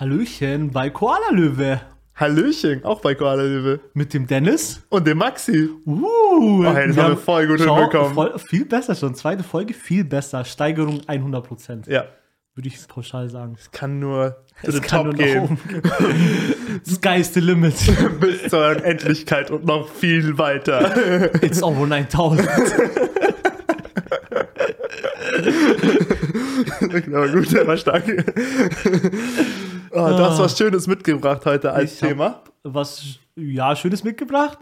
Hallöchen bei Koala Löwe. Hallöchen, auch bei Koala Löwe. Mit dem Dennis. Und dem Maxi. Uh, Oh, hey, das haben wir voll gut schau, hinbekommen. voll, viel besser schon. Zweite Folge, viel besser. Steigerung 100 Prozent. Ja, Würde ich pauschal sagen. es kann nur zu Es kann Top nur gehen. Sky's the limit. Bis zur Unendlichkeit und noch viel weiter. It's over 9000. Aber gut, der war stark. Oh, du hast was Schönes mitgebracht heute als Ich Thema. Was, ja, Schönes mitgebracht.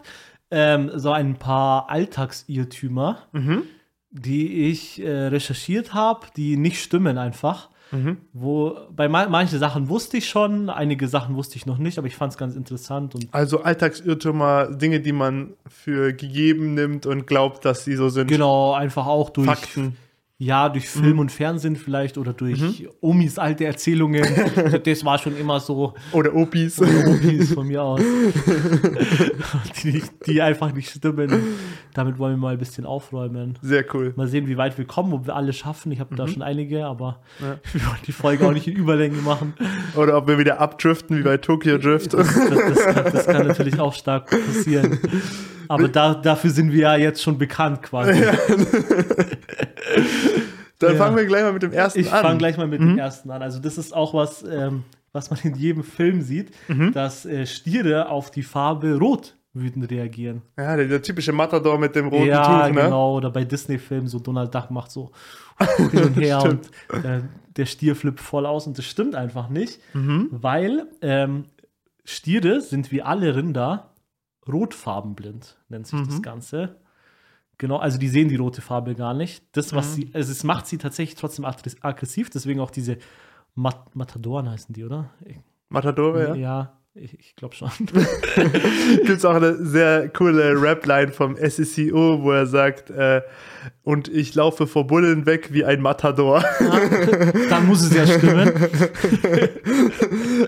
Ähm, so ein paar Alltagsirrtümer, Mhm. die ich äh, recherchiert habe, die nicht stimmen einfach. Mhm. Wo bei ma manche Sachen wusste ich schon, einige Sachen wusste ich noch nicht, aber ich fand es ganz interessant und Also Alltagsirrtümer, Dinge, die man für gegeben nimmt und glaubt, dass sie so sind. genau einfach auch durch Fakten. Ja durch Film und Fernsehen vielleicht oder durch Omis alte Erzählungen. das war schon immer so Oder Opis. Omis von mir aus, die, die einfach nicht stimmen. Damit wollen wir mal ein bisschen aufräumen. Sehr cool. Mal sehen, wie weit wir kommen, ob wir alle schaffen. Ich habe da schon einige, aber wir wollen die Folge auch nicht in Überlänge machen. Oder ob wir wieder abdriften wie bei Tokyo Drift. Das, das, das, kann, das kann natürlich auch stark passieren. Aber da, dafür sind wir ja jetzt schon bekannt quasi. Dann Ja. fangen wir gleich mal mit dem ersten Ich an. fange gleich mal mit dem ersten an. Also das ist auch was, ähm, was man in jedem Film sieht, dass äh, Stiere auf die Farbe Rot wütend reagieren. Ja, der, der typische Matador mit dem roten ja, Tuch, ne? genau. Oder bei Disney-Filmen, so Donald Duck macht so hin und her und äh, der Stier flippt voll aus und das stimmt einfach nicht, Mhm. weil ähm, Stiere sind wie alle Rinder rotfarbenblind, nennt sich Mhm. das Ganze. Genau, also die sehen die rote Farbe gar nicht. Das, Mhm. was sie, also es macht sie tatsächlich trotzdem aggress- aggressiv, deswegen auch diese Mat Matadoren heißen die, oder? Ich, Matador, ja. ja ich, ich glaube schon. Gibt es auch eine sehr coole Rap-Line vom SECO, wo er sagt, äh, und ich laufe vor Bullen weg wie ein Matador. Dann muss es ja stimmen.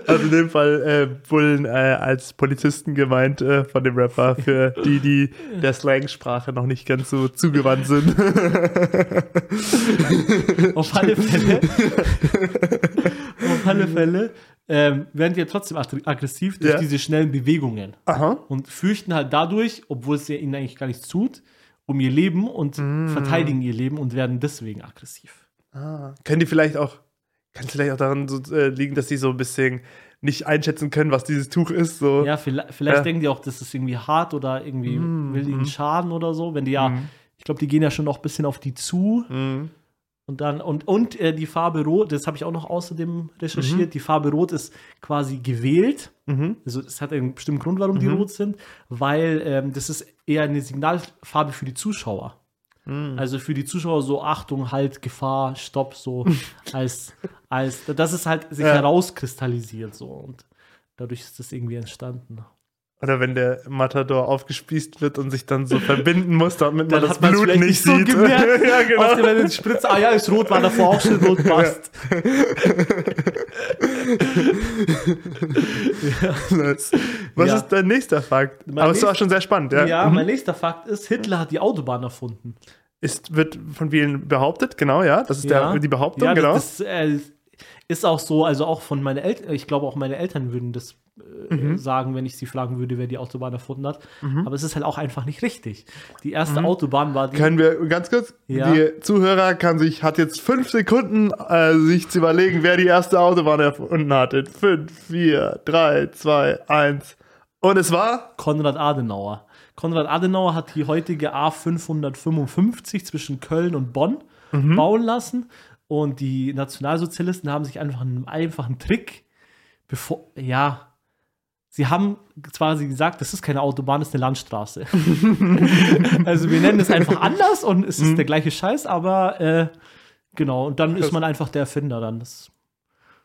Also in dem Fall äh, Bullen äh, als Polizisten gemeint äh, von dem Rapper, für die, die der Slangsprache noch nicht ganz so zugewandt sind. Auf alle Fälle. auf alle Fälle ähm, werden die ja trotzdem ag- aggressiv durch Ja. diese schnellen Bewegungen Aha. und fürchten halt dadurch, obwohl es ja ihnen eigentlich gar nichts tut, um ihr Leben und Mm. verteidigen ihr Leben und werden deswegen aggressiv. Ah. Können die vielleicht auch, kann es vielleicht auch daran so, äh, liegen, dass sie so ein bisschen nicht einschätzen können, was dieses Tuch ist? So. Ja, vielleicht, vielleicht Ja. denken die auch, das ist irgendwie hart oder irgendwie Mm, will ihnen mm. schaden oder so. Wenn die ja, Mhm. ich glaube, die gehen ja schon noch ein bisschen auf die zu. Mhm. Und dann, und, und äh, die Farbe Rot, das habe ich auch noch außerdem recherchiert, die Farbe Rot ist quasi gewählt. Mhm. Also es hat einen bestimmten Grund, warum die Mhm. rot sind, weil ähm, das ist eher eine Signalfarbe für die Zuschauer. Mhm. Also für die Zuschauer so Achtung, Halt, Gefahr, Stopp, so als, als das ist halt sich Ja. herauskristallisiert so und dadurch ist das irgendwie entstanden. Oder wenn der Matador aufgespießt wird und sich dann so verbinden muss, damit man Dann das hat man's Blut nicht so sieht. gemerkt. ja, genau. dem wenn es spritzt, ah ja, ist rot, war davor auch schon rot, passt. Nice. Was Ja. ist dein nächster Fakt? Mein Aber es war schon sehr spannend, ja. Ja, Mhm. mein nächster Fakt ist, Hitler hat die Autobahn erfunden. Ist, wird von vielen behauptet, genau, ja. Das ist Ja. der, die Behauptung, Ja, genau. das, das äh, ist auch so, also auch von meinen Eltern, ich glaube auch meine Eltern würden das äh, Mhm. sagen, wenn ich sie fragen würde, wer die Autobahn erfunden hat. Aber es ist halt auch einfach nicht richtig. Die erste Autobahn war die. Mhm. Können wir ganz kurz, Ja. die Zuhörer kann sich, hat jetzt fünf Sekunden, äh, sich zu überlegen, wer die erste Autobahn erfunden hat. In fünf, vier, drei, zwei, eins. Und es war? Konrad Adenauer. Konrad Adenauer hat die heutige A555 zwischen Köln und Bonn Mhm. bauen lassen. Und die Nationalsozialisten haben sich einfach einen einfachen Trick, bevor, ja, sie haben quasi gesagt, das ist keine Autobahn, das ist eine Landstraße. also wir nennen es einfach anders und es ist Mhm. der gleiche Scheiß, aber äh, genau, und dann ist man einfach der Erfinder dann. Das ist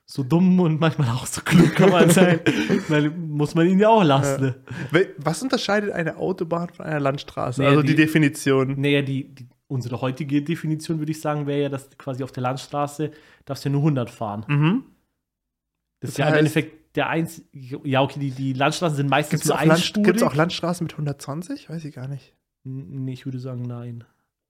so dumm und manchmal auch so klug kann man sein. Weil muss man ihn ja auch lassen. Wel- Was unterscheidet eine Autobahn von einer Landstraße? Naja, also die, die- Definition. Naja, die, die, unsere heutige Definition, würde ich sagen, wäre ja, dass quasi auf der Landstraße darfst du ja nur 100 fahren. Mhm. Das, ist Das ja im Endeffekt der einzige. Ja, okay, die, die Landstraßen sind meistens Gibt es nur einspurig. gibt's auch Landstraßen mit 120? Weiß ich gar nicht. Nee, ich würde sagen, nein.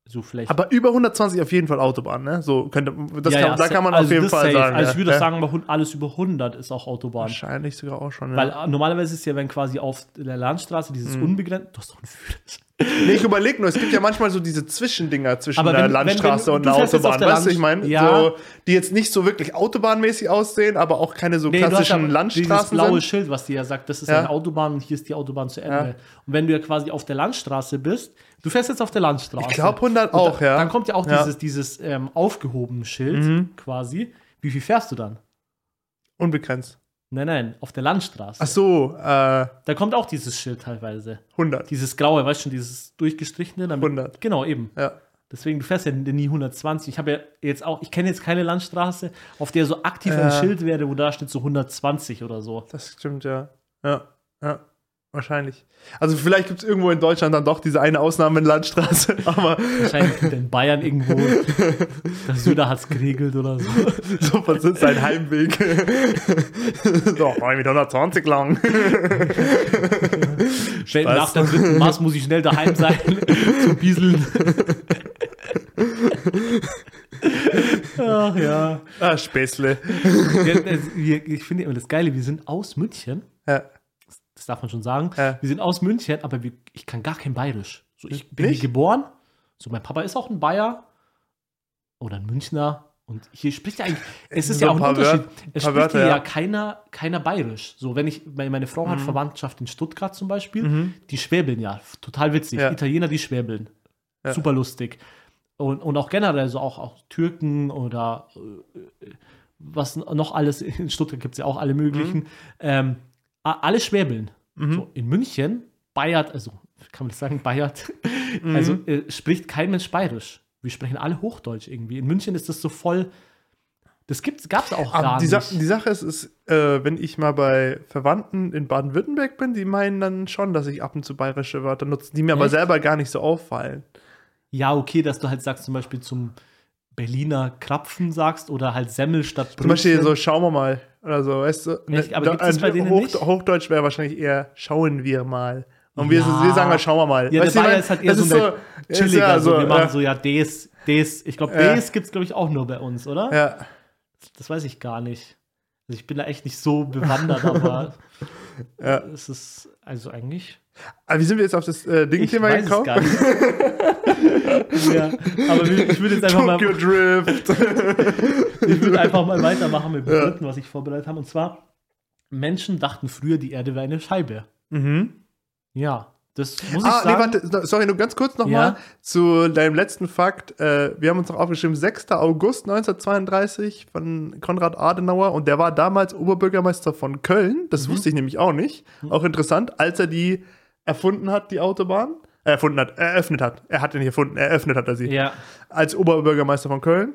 so vielleicht. Aber über 120 auf jeden Fall Autobahn, ne? So könnte, das Ja, kann, ja, da kann man also auf jeden Fall safe. sagen. Also ich würde ja. sagen, alles über 100 ist auch Autobahn. Wahrscheinlich sogar auch schon. Ja. Weil äh, normalerweise ist ja, wenn quasi auf der Landstraße dieses Mhm. unbegrenzt. Du hast doch einen Führerschein. Nee, ich überlege nur, es gibt ja manchmal so diese Zwischendinger zwischen Aber der wenn- wenn- Landstraße wenn- und auf Autobahn. der Weißt du, ich meine? Ja. So, die jetzt nicht so wirklich autobahnmäßig aussehen, aber auch keine so Nee, du hast klassischen aber dieses Landstraßen blaue sind. Schild, was dir ja sagt, das ist Ja. eine Autobahn und hier ist die Autobahn zu Ende. Ja. Und wenn du ja quasi auf der Landstraße bist, du fährst jetzt auf der Landstraße. Ich glaube 100 Und auch, da, ja. Dann kommt ja auch. Mhm. dieses, dieses ähm, aufgehobene Schild quasi. Wie viel fährst du dann? Unbegrenzt. Nein, nein, auf der Landstraße. Ach so, äh, Da kommt auch dieses Schild teilweise. 100. Dieses graue, weißt du schon, dieses durchgestrichene. Damit, 100. Genau, eben. Ja. Deswegen, du fährst ja nie 120. Ich habe ja jetzt auch, ich kenne jetzt keine Landstraße, auf der so aktiv ein Ja. Schild wäre, wo da steht so 120 oder so. Das stimmt, ja. Ja, ja. Wahrscheinlich. Also vielleicht gibt es irgendwo in Deutschland dann doch diese eine Ausnahme in Landstraße, aber Wahrscheinlich in Bayern irgendwo. Der Söder hat es geregelt oder so. so was ist sein Heimweg. so, mit 120 lang. Schnell nach der dritten Maß muss ich schnell daheim sein zum Bieseln. Ach ja. ah, Späßle. ich finde immer das Geile, wir sind aus München. Ja. Das darf man schon sagen. Ja. Wir sind aus München, aber wir, ich kann gar kein Bayerisch. So, ich bin Nicht? hier geboren. So, mein Papa ist auch ein Bayer oder ein Münchner. Und hier spricht ja eigentlich, es ist So ja ein auch ein paar Unterschied. Wör- es spricht Wörter, hier ja ja. keiner, keiner bayerisch. So, wenn ich, meine Frau Mhm. hat Verwandtschaft in Stuttgart zum Beispiel, die schwäbeln ja. Total witzig. Ja. Italiener, die schwäbeln. Ja. Super lustig. Und, und auch generell so auch, auch Türken oder äh, was noch alles, in Stuttgart gibt es ja auch alle möglichen. Mhm. Ähm, alle schwäbeln. So, in München, Bayert, also kann man das sagen, Bayert, Mhm. also äh, spricht kein Mensch bayerisch. Wir sprechen alle Hochdeutsch irgendwie. In München ist das so voll, das gab es auch Aber gar die, nicht. Sa die Sache ist, ist äh, wenn ich mal bei Verwandten in Baden-Württemberg bin, die meinen dann schon, dass ich ab und zu bayerische Wörter nutze, die mir aber Echt? selber gar nicht so auffallen. Ja, okay, dass du halt sagst, zum Beispiel zum Berliner Krapfen sagst oder halt Semmel statt Zum Beispiel Brötchen. so, schauen wir mal. Oder so, weißt du? Echt? Aber Da- gibt's bei denen Hoch, nicht? Hochdeutsch wäre wahrscheinlich eher, schauen wir mal. Und wir, Ja. wir sagen mal, schauen wir mal. Ja, der Weißt ich Bayer ist halt eher so, ist chilliger. ja so, wir machen ja. so, ja, des, des. Ich glaube, Ja. des gibt es, glaube ich, auch nur bei uns, oder? Ja. Das weiß ich gar nicht. Also ich bin da echt nicht so bewandert, aber Ja. es ist also eigentlich. Aber wie sind wir jetzt auf das äh, Ding-Thema gekommen? gar nicht. ja, aber ich würde jetzt einfach mal, Drift. ich würde einfach mal weitermachen mit dem dritten, was ich vorbereitet habe. Und zwar, Menschen dachten früher, die Erde wäre eine Scheibe. mhm. Ja, das muss ich Ah, nee, sagen. warte, no- sorry, nur ganz kurz nochmal Ja. zu deinem letzten Fakt. Äh, wir haben uns noch aufgeschrieben, 6. August 1932 von Konrad Adenauer und der war damals Oberbürgermeister von Köln. Das Mhm. wusste ich nämlich auch nicht. Auch interessant, als er die erfunden hat, die Autobahn. Äh, erfunden hat, eröffnet hat. Er hat den nicht erfunden, eröffnet hat er sie. ja, Als Oberbürgermeister von Köln.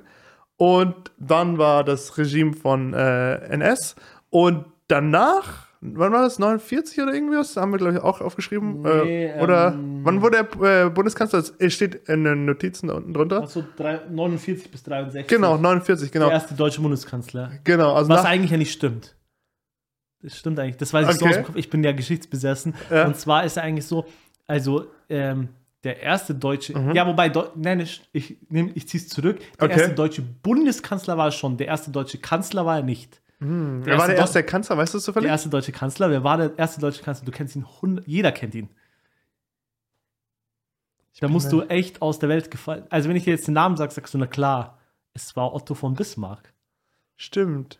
Und dann war das Regime von äh, NS. Und danach, wann war das? 49 oder irgendwie was? Haben wir, glaube ich, auch aufgeschrieben. Nee, äh, oder ähm, wann wurde er äh, Bundeskanzler? Es steht in den Notizen da unten drunter. also drei- 49 bis 63. Genau, 49, genau. Der erste deutsche Bundeskanzler. Genau, also Was eigentlich ja nicht stimmt. Das stimmt eigentlich. Das weiß ich so Okay. aus dem Kopf. Ich bin ja geschichtsbesessen. Ja. Und zwar ist er eigentlich so, also ähm, der erste deutsche, Mhm. ja, wobei, Deu nein, ich, ich, ich ziehe es zurück. Der Okay. erste deutsche Bundeskanzler war schon, der erste deutsche Kanzler war er nicht. Wer war erste der Deu- erste Kanzler? Weißt du Der zufällig? erste deutsche Kanzler, wer war der erste deutsche Kanzler? Du kennst ihn, 100, jeder kennt ihn. Da bin musst du echt aus der Welt gefallen. Also, wenn ich dir jetzt den Namen sage, sagst du, na klar, es war Otto von Bismarck. Stimmt.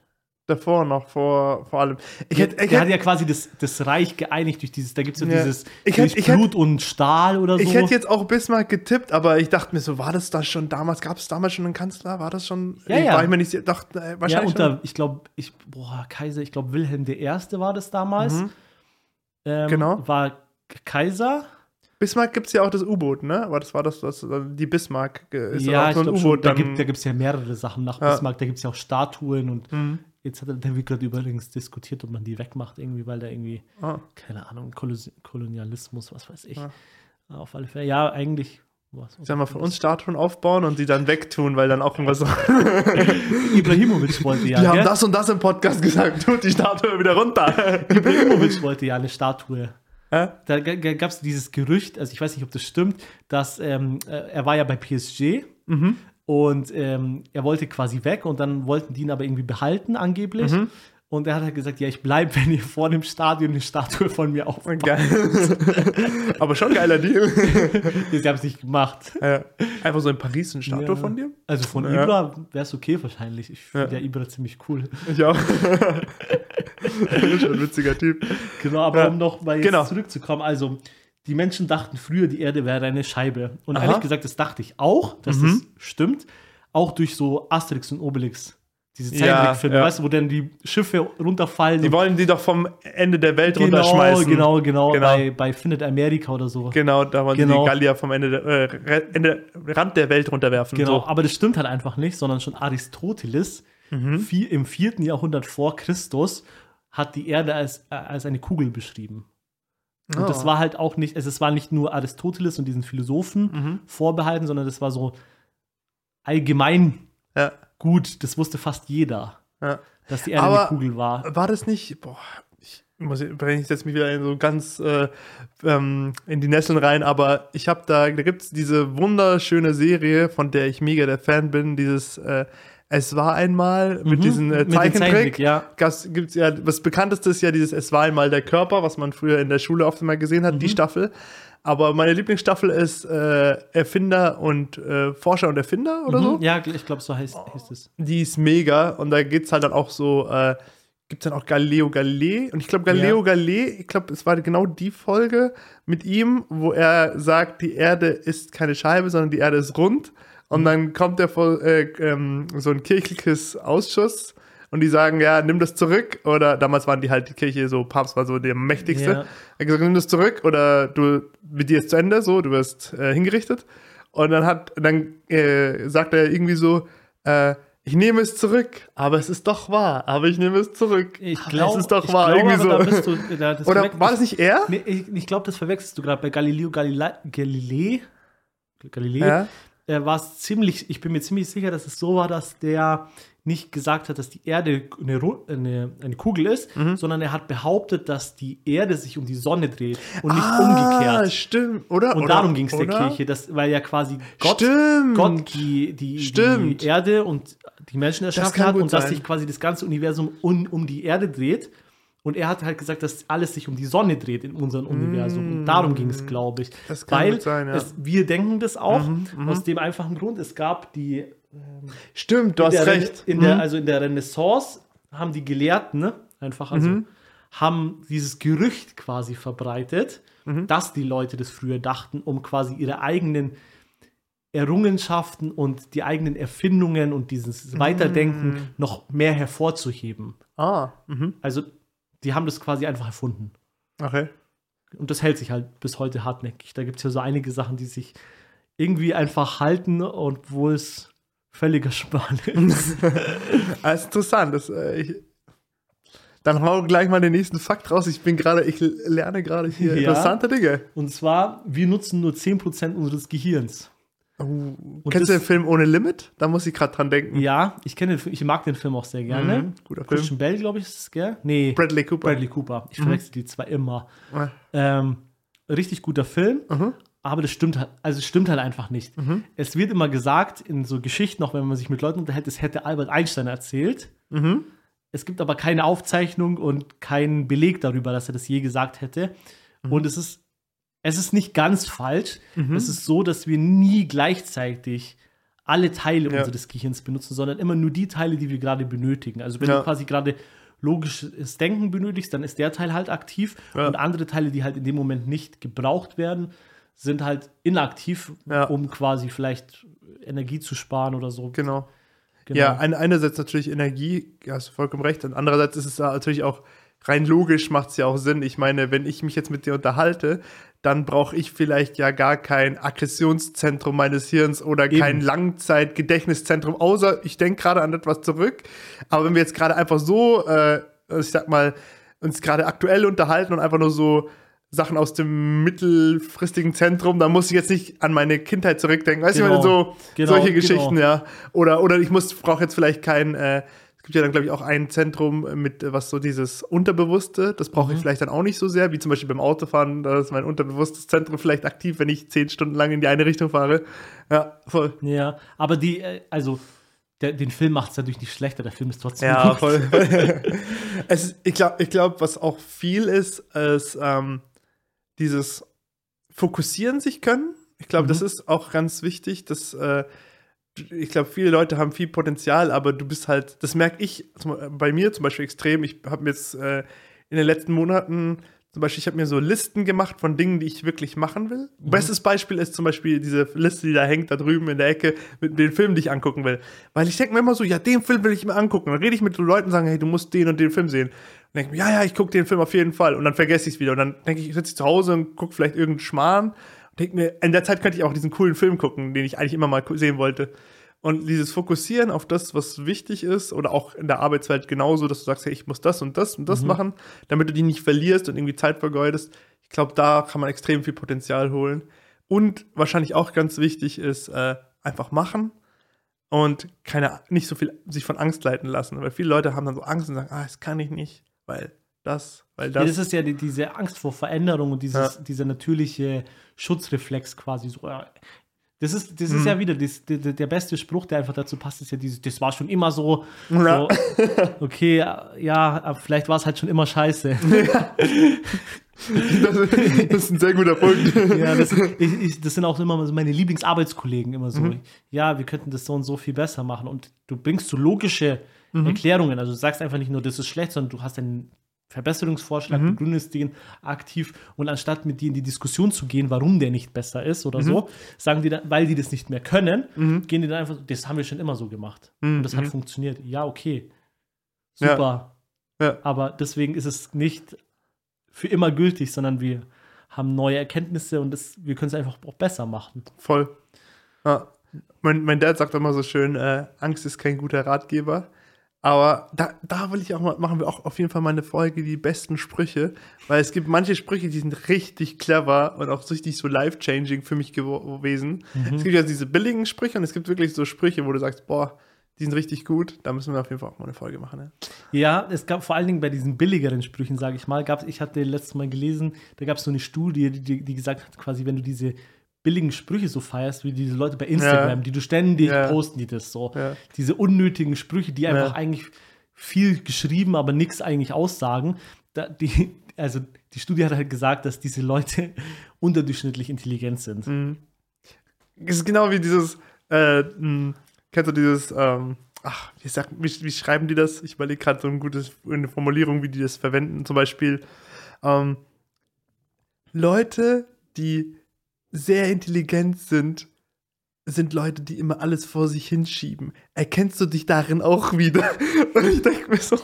Davor noch, vor, vor allem. Ich hätte, ich der hat hätte, ja quasi das, das Reich geeinigt durch dieses, da gibt es ja, Ja. dieses Ich ich hätte- Blut und Stahl oder so. ich hätte jetzt auch Bismarck getippt, aber ich dachte mir so, war das da schon damals? Gab es damals schon einen Kanzler? War das schon? Ja, ich ja. War ich mir nicht. Dachte, äh, ja, wahrscheinlich schon. unter, ich glaube, ich, boah, Kaiser, ich glaube, Wilhelm I. war das damals. Mhm. Ähm, Genau. War Kaiser. Bismarck gibt es ja auch das U-Boot, ne? Aber das war das, das die Bismarck äh, ist ja, auch ich so ein U-Boot. da gibt es ja mehrere Sachen nach Ja. Bismarck. Da gibt es ja auch Statuen und Mhm. Jetzt hat er, da wird gerade übrigens diskutiert, ob man die wegmacht, irgendwie, weil da irgendwie, Ah. keine Ahnung, Kolos- Kolonialismus, was weiß ich. Ja. Auf alle Fälle. Ja, eigentlich. Was, Ich sag mal, von uns Statuen aufbauen und die dann wegtun, weil dann auch irgendwas. Ibrahimovic wollte ja. die haben gell? das und das im Podcast gesagt. Tut die Statue wieder runter. Ibrahimovic wollte ja eine Statue. Ja? Da gab es dieses Gerücht, also ich weiß nicht, ob das stimmt, dass ähm, äh, er war ja bei PSG Mhm. Und ähm, er wollte quasi weg und dann wollten die ihn aber irgendwie behalten, angeblich. Mhm. Und er hat halt gesagt, ja, ich bleibe, wenn ihr vor dem Stadion eine Statue von mir aufbaut. Geil. Aber schon geiler Deal. Sie haben es nicht gemacht. ja. Einfach so in Paris eine Statue Ja. von dir? Also von Ja. Ibra wäre es okay wahrscheinlich. Ich finde Ja. Ibra ziemlich cool. Ich auch. schon ein witziger Typ. Genau, aber um noch mal jetzt Genau. zurückzukommen, also die Menschen dachten früher, die Erde wäre eine Scheibe. Und Aha. ehrlich gesagt, das dachte ich auch, dass Mhm. das stimmt. Auch durch so Asterix und Obelix. Diese Ja, Zeichentrickfilme, ja. weißt du, wo dann die Schiffe runterfallen. Die wollen die doch vom Ende der Welt genau, runterschmeißen. genau, genau, Genau. Bei, bei Findet America oder so. Genau, da wollen sie Genau. die Gallier vom Ende der, äh, Ende, Rand der Welt runterwerfen. Genau, So. aber das stimmt halt einfach nicht, sondern schon Aristoteles Mhm. vi- im vierten Jahrhundert vor Christus hat die Erde als, äh, als eine Kugel beschrieben. Und Ah. das war halt auch nicht, also es war nicht nur Aristoteles und diesen Philosophen Mhm. vorbehalten, sondern das war so allgemein Ja, gut. Das wusste fast jeder, ja. dass die Erde Aber- eine Kugel war. War das nicht, boah, ich muss, ich setze mich wieder in so ganz äh, ähm, in die Nesseln rein, aber ich habe da, da gibt es diese wunderschöne Serie, von der ich mega der Fan bin, dieses äh, Es war einmal mit Mhm, diesem äh, Zeichentrick. Ja. Das gibt's ja, das bekannteste ist ja dieses Es war einmal der Körper, was man früher in der Schule oft mal gesehen hat, die Mhm. Staffel. Aber meine Lieblingsstaffel ist äh, Erfinder und äh, Forscher und Erfinder oder so Mhm, Ja, ich glaube, so heißt, heißt es. die ist mega und da geht es halt dann auch so, äh, gibt es dann auch Galileo Galilei und ich glaube Galileo Ja. Galilei, ich glaube es war genau die Folge mit ihm, wo er sagt, die Erde ist keine Scheibe, sondern die Erde ist rund. Und dann kommt der vor, äh, ähm, so ein kirchliches Ausschuss und die sagen, ja, nimm das zurück oder damals waren die halt die Kirche so, Papst war so der mächtigste, Ja. er hat gesagt, nimm das zurück oder du, mit dir ist zu Ende, so, du wirst äh, hingerichtet. Und dann hat, dann äh, sagt er irgendwie so, äh, ich nehme es zurück, aber es ist doch wahr, aber ich nehme es zurück. Ich glaube, es ist doch wahr, glaube, irgendwie so. da bist du, da, Oder war das nicht er? Nee, ich, ich glaube, das verwechselst du gerade bei Galileo Galilei. Galilei, Galilei Ja. Äh, war es ziemlich, ich bin mir ziemlich sicher, dass es so war, dass der nicht gesagt hat, dass die Erde eine, eine, eine Kugel ist, Mhm. sondern er hat behauptet, dass die Erde sich um die Sonne dreht und nicht Ah, umgekehrt. stimmt, oder? Und oder, darum ging es der? Kirche, das, weil ja quasi Gott, Stimmt. Gott die, die, Stimmt. die Erde und die Menschen erschaffen hat und dass sein. sich quasi das ganze Universum um, um die Erde dreht. Und er hat halt gesagt, dass alles sich um die Sonne dreht in unserem Universum. Und darum ging es, glaube ich. Mm. Das kann Weil sein, ja. Mhm, es, wir denken das auch, aus dem einfachen Grund, es gab die Stimmt, du hast der, recht. In der, Mhm. also in der Renaissance haben die Gelehrten, ne, einfach, also, Mhm. haben dieses Gerücht quasi verbreitet, Mhm. dass die Leute das früher dachten, um quasi ihre eigenen Errungenschaften und die eigenen Erfindungen und dieses Mhm. Weiterdenken noch mehr hervorzuheben. ah, mhm. Also, die haben das quasi einfach erfunden. okay. Und das hält sich halt bis heute hartnäckig. Da gibt es ja so einige Sachen, die sich irgendwie einfach halten, obwohl es völliger Schmarrn ist. Ah, ist interessant. Das, äh, ich, dann hau gleich mal den nächsten Fakt raus. Ich bin gerade, ich lerne gerade hier Ja. interessante Dinge. Und zwar, wir nutzen nur 10% unseres Gehirns. Uh, kennst du den Film Ohne Limit? Da muss ich gerade dran denken. Ja, ich kenne den ich mag den Film auch sehr gerne. Mhm, guter Film. Christian Bell, glaube ich, ist es, gell? Nee, Bradley Cooper. Bradley Cooper. Ich verwechsel die zwei immer. Ah, Ähm, richtig guter Film, Mhm. aber das stimmt halt, also es stimmt halt einfach nicht. Es wird immer gesagt, in so Geschichten, auch wenn man sich mit Leuten unterhält, es hätte Albert Einstein erzählt. Mhm. Es gibt aber keine Aufzeichnung und keinen Beleg darüber, dass er das je gesagt hätte. Mhm. Und es ist, es ist nicht ganz falsch. Es ist so, dass wir nie gleichzeitig alle Teile Ja. unseres Gehirns benutzen, sondern immer nur die Teile, die wir gerade benötigen. Also wenn Ja. du quasi gerade logisches Denken benötigst, dann ist der Teil halt aktiv Ja. und andere Teile, die halt in dem Moment nicht gebraucht werden, sind halt inaktiv, um quasi vielleicht Energie zu sparen oder so. Genau. Genau. Ja, ein, einerseits natürlich Energie, hast du vollkommen recht. Und andererseits ist es natürlich auch rein logisch, macht es ja auch Sinn. Ich meine, wenn ich mich jetzt mit dir unterhalte, dann brauche ich vielleicht ja gar kein Aggressionszentrum meines Hirns oder Eben. kein Langzeitgedächtniszentrum, außer ich denke gerade an etwas zurück. Aber wenn wir jetzt gerade einfach so, äh, ich sag mal, uns gerade aktuell unterhalten und einfach nur so Sachen aus dem mittelfristigen Zentrum, dann muss ich jetzt nicht an meine Kindheit zurückdenken. Weißt du, ich Genau. so Genau, solche genau. Geschichten, ja. Oder, oder ich muss, brauche jetzt vielleicht kein, äh, Es gibt ja dann, glaube ich, auch ein Zentrum mit, äh, was so dieses Unterbewusste, das brauche ich Mhm. vielleicht dann auch nicht so sehr, wie zum Beispiel beim Autofahren, da ist mein unterbewusstes Zentrum vielleicht aktiv, wenn ich zehn Stunden lang in die eine Richtung fahre. Ja, voll. Ja, aber die, äh, also, der, den Film macht es natürlich nicht schlechter, der Film ist trotzdem Ja, gut. voll. ist, ich glaube, ich glaub, was auch viel ist, ist ähm, dieses Fokussieren sich können. Ich glaube, Mhm. das ist auch ganz wichtig, dass äh, ich glaube, viele Leute haben viel Potenzial, aber du bist halt, das merke ich bei mir zum Beispiel extrem. Ich habe mir jetzt äh, in den letzten Monaten zum Beispiel, ich habe mir so Listen gemacht von Dingen, die ich wirklich machen will. Bestes Beispiel ist zum Beispiel diese Liste, die da hängt, da drüben in der Ecke, mit den Filmen, die ich angucken will. Weil ich denke mir immer so, ja, den Film will ich mir angucken. Dann rede ich mit so Leuten und sage, hey, du musst den und den Film sehen. Und denke mir, ja, ja, ich gucke den Film auf jeden Fall. Und dann vergesse ich es wieder. Und dann denke ich, sitze ich zu Hause und gucke vielleicht irgendeinen Schmarrn. Und denke mir, in der Zeit könnte ich auch diesen coolen Film gucken, den ich eigentlich immer mal sehen wollte. Und dieses Fokussieren auf das, was wichtig ist, oder auch in der Arbeitswelt genauso, dass du sagst, hey, ich muss das und das und das machen, damit du die nicht verlierst und irgendwie Zeit vergeudest. Ich glaube, da kann man extrem viel Potenzial holen. Und wahrscheinlich auch ganz wichtig ist, äh, einfach machen und keine, nicht so viel sich von Angst leiten lassen. Weil viele Leute haben dann so Angst und sagen, ah, das kann ich nicht, weil das, weil Ja, das. das ist ja die, diese Angst vor Veränderung und dieses, Ja. dieser natürliche Schutzreflex quasi so. ja. Das ist, das Mhm. ist ja wieder das, der, der beste Spruch, der einfach dazu passt, ist ja dieses, das war schon immer so. Ja. so okay, ja, vielleicht war es halt schon immer scheiße. das, das ist ein sehr guter Punkt. ja, das, ich, ich, das sind auch immer meine Lieblingsarbeitskollegen immer so. Mhm. Ja, wir könnten das so und so viel besser machen. Und du bringst so logische Mhm. Erklärungen. Also du sagst einfach nicht nur, das ist schlecht, sondern du hast einen Verbesserungsvorschlag, Mhm. begründest den aktiv und anstatt mit dir in die Diskussion zu gehen, warum der nicht besser ist oder so, sagen die dann, weil die das nicht mehr können, Mhm. gehen die dann einfach, das haben wir schon immer so gemacht. Mhm. Und das hat funktioniert. Ja, okay. Ja. Super. Ja. Aber deswegen ist es nicht für immer gültig, sondern wir haben neue Erkenntnisse und das, wir können es einfach auch besser machen. Voll. Ja. Mein, mein Dad sagt immer so schön, äh, Angst ist kein guter Ratgeber. Aber da, da will ich auch mal, machen wir auch auf jeden Fall mal eine Folge, die besten Sprüche, weil es gibt manche Sprüche, die sind richtig clever und auch richtig so life-changing für mich gewesen. Es gibt ja diese billigen Sprüche und es gibt wirklich so Sprüche, wo du sagst, boah, die sind richtig gut, da müssen wir auf jeden Fall auch mal eine Folge machen. Ne? Ja, es gab vor allen Dingen bei diesen billigeren Sprüchen, sage ich mal, gab ich hatte letztes Mal gelesen, da gab es so eine Studie, die, die, die gesagt hat, quasi, wenn du diese billigen Sprüche so feierst, wie diese Leute bei Instagram, Ja. die du ständig Ja. posten, die das so. Ja. Diese unnötigen Sprüche, die einfach eigentlich viel geschrieben, aber nichts eigentlich aussagen. Da, die, also die Studie hat halt gesagt, dass diese Leute unterdurchschnittlich intelligent sind. Mhm. Es ist genau wie dieses, äh, mh, kennst du dieses, ähm, ach, wie, sagt, wie, wie schreiben die das? Ich überlege gerade so ein gutes, eine Formulierung, wie die das verwenden. Zum Beispiel, ähm, Leute, die sehr intelligent sind, sind Leute, die immer alles vor sich hinschieben. Erkennst du dich darin auch wieder? Und ich denke mir so,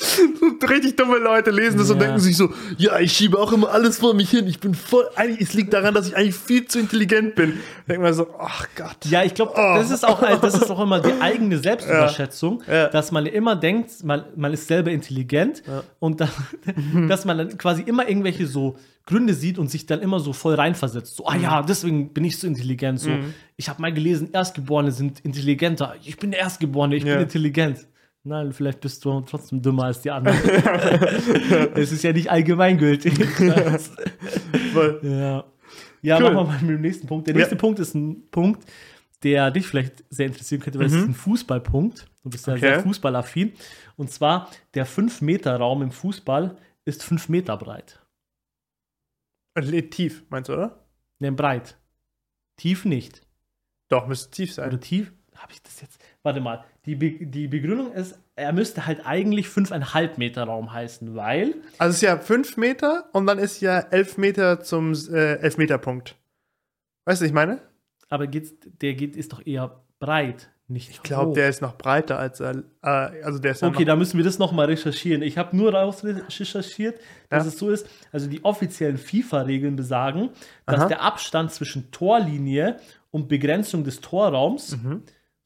richtig dumme Leute lesen das und Ja. denken sich so, ja, ich schiebe auch immer alles vor mich hin. Ich bin voll, eigentlich, es liegt daran, dass ich eigentlich viel zu intelligent bin. Denke mir so, ach Gott. Ja, ich glaube, Oh. das ist auch das ist auch immer die eigene Selbstüberschätzung, Ja. dass man immer denkt, man, man ist selber intelligent Ja. und dann, dass man dann quasi immer irgendwelche so Gründe sieht und sich dann immer so voll reinversetzt. So, ah Mhm. ja, deswegen bin ich so intelligent. So, ich habe mal gelesen, Erstgeborene sind intelligenter. Ich bin der Erstgeborene, ich Ja. bin intelligent. Nein, vielleicht bist du trotzdem dümmer als die anderen. Es ist ja nicht allgemeingültig. Voll. Ja. Ja, Cool. machen wir mal mit dem nächsten Punkt. Der nächste Ja. Punkt ist ein Punkt, der dich vielleicht sehr interessieren könnte, weil es ist ein Fußballpunkt. Du bist ja Mhm. Okay. sehr fußballaffin. Und zwar, der 5-Meter-Raum im Fußball ist 5 Meter breit. Tief, meinst du, oder? Ne, breit. Tief nicht. Doch, müsste tief sein. Oder tief? Habe ich das jetzt? Warte mal. Die, Be die Begründung ist, er müsste halt eigentlich 5,5 Meter Raum heißen, weil Also es ist ja 5 Meter und dann ist ja 11 Meter zum äh, Elfmeterpunkt. Weißt du, was ich meine? aber geht's, der geht, ist doch eher breit, nicht Ich glaube, der ist noch breiter als er. Äh, also der ist Okay, da müssen wir das nochmal recherchieren. Ich habe nur raus recherchiert, dass Ja. es so ist. Also die offiziellen FIFA-Regeln besagen, dass Aha. der Abstand zwischen Torlinie und Begrenzung des Torraums,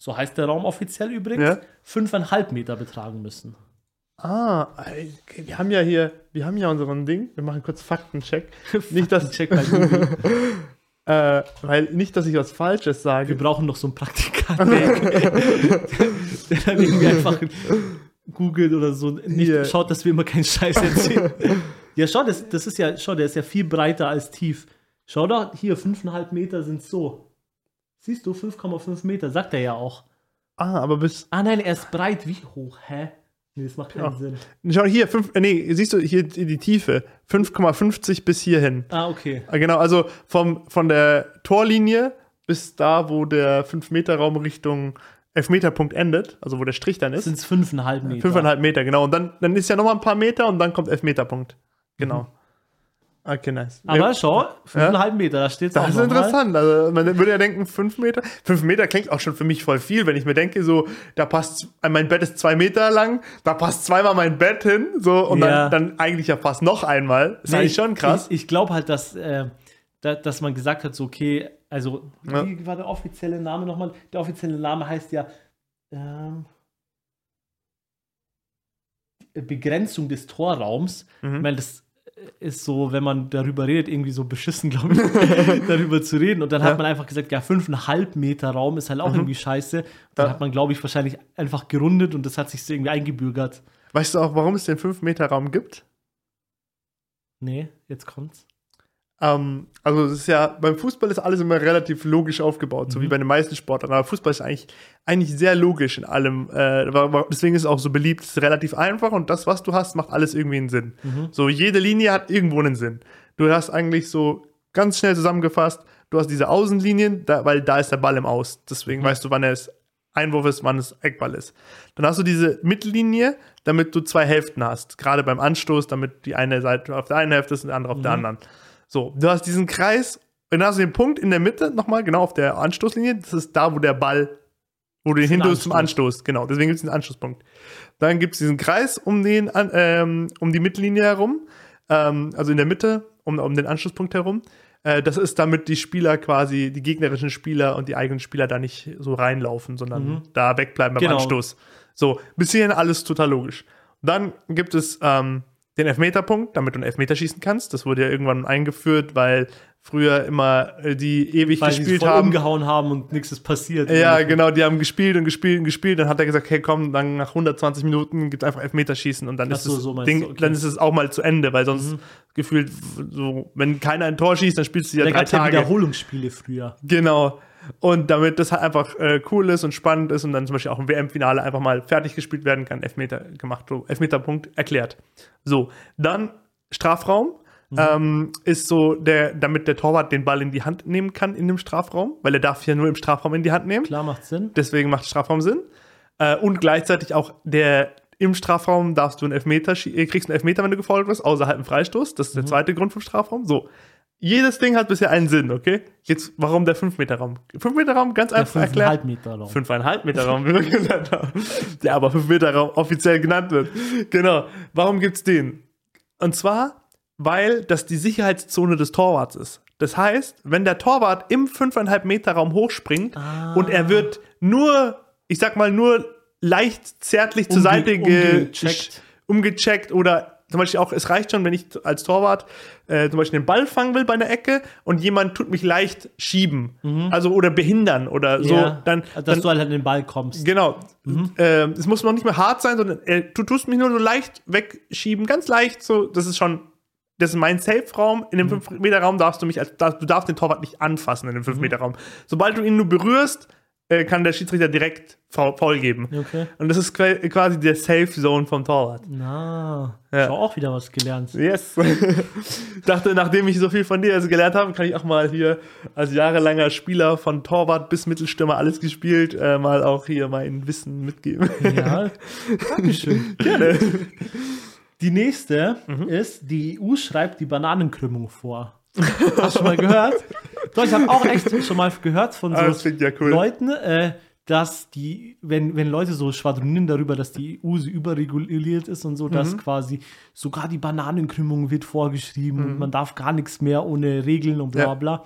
so heißt der Raum offiziell übrigens. Ja. fünfeinhalb Meter betragen müssen. Ah, ey, wir haben ja hier, wir haben ja unseren Ding. Wir machen kurz Faktencheck. nicht, dass, äh, weil nicht, dass ich was Falsches Wir sage. brauchen noch so einen Praktikanten, der, dann irgendwie einfach googelt oder so, nicht Hier. schaut, dass wir immer keinen Scheiß erzählen. ja, schau, das, das ist ja, schau, der ist ja viel breiter als tief. Schau doch, hier, 5,5 Meter sind so. Siehst du, 5,5 Meter, sagt er ja auch. Ah, aber bis. Ah nein, er ist breit. Wie hoch? Hä? Nee, das macht keinen Ja. Sinn. Schau hier, fünf, äh, nee, siehst du hier die Tiefe. 5,50 bis hierhin. Ah, okay. Ah, Genau, also vom, von der Torlinie bis da, wo der 5-Meter-Raum Richtung Elfmeterpunkt endet, also wo der Strich dann ist. Sind es 5,5 Meter. Fünfeinhalb Meter, genau. Und dann, dann ist ja nochmal ein paar Meter und dann kommt Elfmeterpunkt. Genau. Mhm. Okay, nice. Aber Ja, schau, 5,5 Meter, da steht es auch das ist mal. interessant. Also man würde ja denken, fünf Meter. Fünf Meter klingt auch schon für mich voll viel, wenn ich mir denke, so, da passt, mein Bett ist zwei Meter lang, da passt zweimal mein Bett hin, so, und Ja. dann, dann eigentlich ja fast noch einmal. Ist Nee, eigentlich schon krass. Ich, ich glaube halt, dass, äh, da, dass man gesagt hat, so, okay, also, Ja. wie war der offizielle Name nochmal? Der offizielle Name heißt ja ähm, Begrenzung des Torraums. Mhm. Ich meine, das ist so, wenn man darüber redet, irgendwie so beschissen, glaube ich, darüber zu reden. Und dann Ja. hat man einfach gesagt, ja, 5,5 Meter Raum ist halt auch irgendwie scheiße. Dann Ja. hat man, glaube ich, wahrscheinlich einfach gerundet und das hat sich so irgendwie eingebürgert. Weißt du auch, warum es den 5-Meter-Raum gibt? Nee, jetzt kommt's. Ähm, also es ist ja, beim Fußball ist alles immer relativ logisch aufgebaut, so Mhm. wie bei den meisten Sportarten. Aber Fußball ist eigentlich, eigentlich sehr logisch in allem. Äh, deswegen ist es auch so beliebt, es ist relativ einfach und das, was du hast, macht alles irgendwie einen Sinn. Mhm. So, jede Linie hat irgendwo einen Sinn. Du hast eigentlich so ganz schnell zusammengefasst, du hast diese Außenlinien, da, weil da ist der Ball im Aus. Deswegen Mhm. weißt du, wann es Einwurf ist, wann es Eckball ist. Dann hast du diese Mittellinie, damit du zwei Hälften hast. Gerade beim Anstoß, damit die eine Seite auf der einen Hälfte ist und die andere auf der Mhm. anderen. So, du hast diesen Kreis und dann hast du den Punkt in der Mitte nochmal, genau auf der Anstoßlinie. Das ist da, wo der Ball, wo du den hin zum Anstoß. Genau, deswegen gibt es den Anstoßpunkt. Dann gibt es diesen Kreis um, den, ähm, um die Mittellinie herum, ähm, also in der Mitte, um, um den Anschlusspunkt herum. Äh, das ist damit die Spieler quasi, die gegnerischen Spieler und die eigenen Spieler da nicht so reinlaufen, sondern Mhm. da wegbleiben beim Genau. Anstoß. So, bis hierhin alles total logisch. Dann gibt es ähm, den Elfmeterpunkt, damit du einen Elfmeter schießen kannst. Das wurde ja irgendwann eingeführt, weil früher immer äh, die ewig Weil gespielt voll haben. umgehauen haben und nichts ist passiert. Ja, genau, die haben gespielt und gespielt und gespielt. Dann hat er gesagt, hey komm, dann nach 120 Minuten gibt es einfach Elfmeterschießen und dann Ach ist so, das so Ding, okay. dann ist es auch mal zu Ende, weil sonst Mhm. gefühlt so, wenn keiner ein Tor schießt, dann spielst du ja Da drei es ja Tage. Wiederholungsspiele früher. Genau. Und damit das halt einfach äh, cool ist und spannend ist und dann zum Beispiel auch im WM-Finale einfach mal fertig gespielt werden kann, Elfmeter gemacht, so Elfmeterpunkt erklärt. So, dann Strafraum. Mhm. Ähm, ist so, der, damit der Torwart den Ball in die Hand nehmen kann in dem Strafraum, weil er darf ja nur im Strafraum in die Hand nehmen. Klar, macht Sinn. Deswegen macht Strafraum Sinn. Äh, und gleichzeitig auch der im Strafraum darfst du einen Elfmeter, äh, kriegst einen Elfmeter, wenn du gefault wirst, außerhalb einen Freistoß. Das ist der zweite Grund vom Strafraum. So. Jedes Ding hat bisher einen Sinn, okay? Jetzt, warum der 5-Meter-Raum? 5-Meter-Raum, ganz Der einfach erklärt. 5,5 Meter Raum. 5,5 Meter Raum, wie wir gelernt haben. Der aber 5 Meter Raum offiziell genannt wird. Genau. Warum gibt's den? Und zwar, weil das die Sicherheitszone des Torwarts ist. Das heißt, wenn der Torwart im 5,5 Meter Raum hochspringt Ah. und er wird nur, ich sag mal, nur leicht zärtlich zur Umge- Seite ge umgecheckt. umgecheckt oder zum Beispiel auch, es reicht schon, wenn ich als Torwart äh, zum Beispiel den Ball fangen will bei einer Ecke und jemand tut mich leicht schieben. Also oder behindern oder so. Mhm. Ja, Dann, dass dann du halt an den Ball kommst. Genau. Mhm. Ähm, es muss noch nicht mehr hart sein, sondern äh, du tust mich nur so leicht wegschieben, ganz leicht. So, das ist schon, das ist mein Safe-Raum. In dem Mhm. 5-Meter-Raum darfst du mich als, du darfst den Torwart nicht anfassen in dem 5-Meter-Raum. Sobald du ihn nur berührst, äh, kann der Schiedsrichter direkt faul, geben. Okay. Und das ist qua- quasi der Safe-Zone vom Torwart. Na, Ja. schau auch wieder was gelernt. Yes. Dachte, nachdem ich so viel von dir also gelernt habe, kann ich auch mal hier als jahrelanger Spieler von Torwart bis Mittelstürmer alles gespielt, äh, mal auch hier mein Wissen mitgeben. Ja, Dankeschön. Gerne. Die nächste Mhm. ist, die EU schreibt die Bananenkrümmung vor. Hast du schon mal gehört? Doch, ich habe auch echt schon mal gehört von so Ah, das klingt ja cool. Leuten, äh, dass die, wenn, wenn Leute so schwadronieren darüber, dass die EU so überreguliert ist und so, Mhm. dass quasi sogar die Bananenkrümmung wird vorgeschrieben Mhm. und man darf gar nichts mehr ohne Regeln und bla Ja. bla.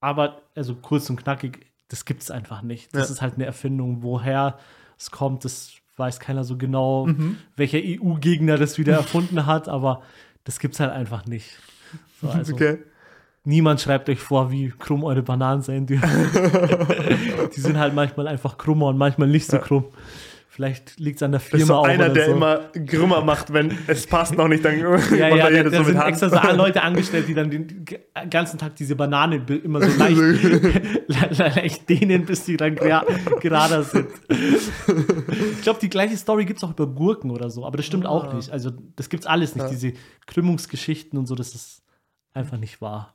Aber, also kurz und knackig, das gibt es einfach nicht. Das Ja. ist halt eine Erfindung. Woher es kommt, das weiß keiner so genau, Mhm. welcher EU-Gegner das wieder erfunden hat, aber das gibt es halt einfach nicht. So, also, Okay. Niemand schreibt euch vor, wie krumm eure Bananen sein dürfen. die sind halt manchmal einfach krummer und manchmal nicht so krumm. Vielleicht liegt es an der Das Firma ist so einer, der so. immer Grümmer macht, wenn es passt noch nicht, dann Ja, ja, da, da so sind extra so Leute angestellt, die dann den ganzen Tag diese Banane immer so leicht, le- le- leicht dehnen, bis die dann gerader sind. Ich glaube, die gleiche Story gibt es auch über Gurken oder so, aber das stimmt auch nicht. Also, das gibt's alles nicht. Ja. Diese Krümmungsgeschichten und so, das ist einfach nicht wahr.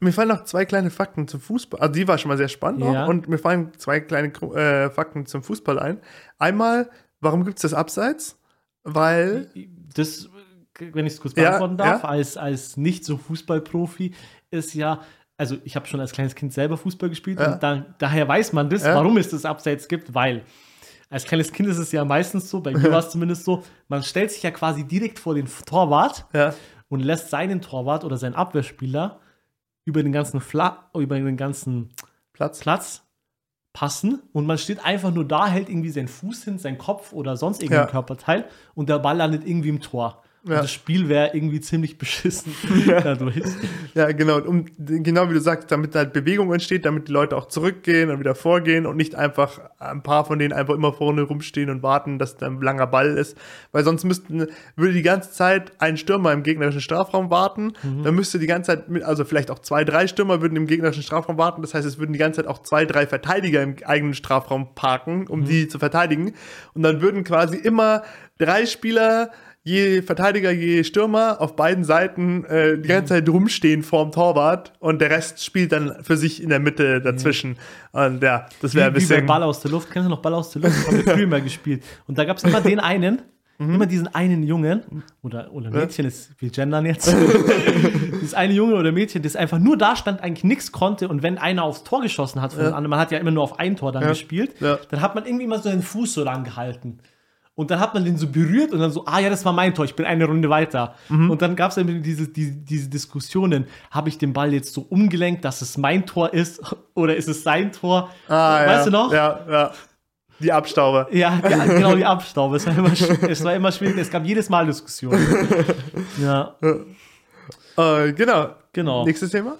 Mir fallen noch zwei kleine Fakten zum Fußball. Also die war schon mal sehr spannend Ja. auch. Und mir fallen zwei kleine äh, Fakten zum Fußball ein. Einmal, warum gibt es das Abseits? Weil, Das, wenn ich es kurz Ja, beantworten darf, ja. als, als nicht so Fußballprofi ist ja, also ich habe schon als kleines Kind selber Fußball gespielt Ja. und da, daher weiß man das, Ja. warum es das Abseits gibt, weil als kleines Kind ist es ja meistens so, bei mir war es zumindest so, man stellt sich ja quasi direkt vor den Torwart ja, und lässt seinen Torwart oder seinen Abwehrspieler über den ganzen Fla über den ganzen Platz. Platz passen und man steht einfach nur da, hält irgendwie seinen Fuß hin, seinen Kopf oder sonst irgendein Ja. Körperteil und der Ball landet irgendwie im Tor. Und Ja. das Spiel wäre irgendwie ziemlich beschissen dadurch. Ja, genau. Und um, genau wie du sagst, damit halt Bewegung entsteht, damit die Leute auch zurückgehen und wieder vorgehen und nicht einfach ein paar von denen einfach immer vorne rumstehen und warten, dass da ein langer Ball ist. Weil sonst müssten, würde die ganze Zeit ein Stürmer im gegnerischen Strafraum warten. Dann müsste die ganze Zeit, mit, also vielleicht auch zwei, drei Stürmer würden im gegnerischen Strafraum warten. Das heißt, es würden die ganze Zeit auch zwei, drei Verteidiger im eigenen Strafraum parken, um die zu verteidigen. Und dann würden quasi immer drei Spieler je Verteidiger, je Stürmer auf beiden Seiten äh, die ganze Zeit rumstehen vorm Torwart und der Rest spielt dann für sich in der Mitte dazwischen. Und ja, das wäre ein Wie, wie bisschen. Ball aus der Luft. Kennst du noch Ball aus der Luft? Haben wir früher mal gespielt. Und da gab es immer den einen, Mhm. immer diesen einen Jungen oder, oder Mädchen, ist, wir gendern jetzt. Dieses eine Junge oder Mädchen, das einfach nur da stand, eigentlich nichts konnte. Und wenn einer aufs Tor geschossen hat von den anderen, man hat ja immer nur auf ein Tor dann gespielt, Ja. dann hat man irgendwie immer so den Fuß so lang gehalten. Und dann hat man den so berührt und dann so, ah ja, das war mein Tor, ich bin eine Runde weiter. Mhm. Und dann gab es dann diese, diese, diese Diskussionen, habe ich den Ball jetzt so umgelenkt, dass es mein Tor ist oder ist es sein Tor? Ah, weißt ja, du noch? Ja, ja. Die Abstauber. Ja, ja, genau, die Abstaube. Es war, immer, es war immer schwierig. Es gab jedes Mal Diskussionen. Ja, Äh, genau. genau. Nächstes Thema?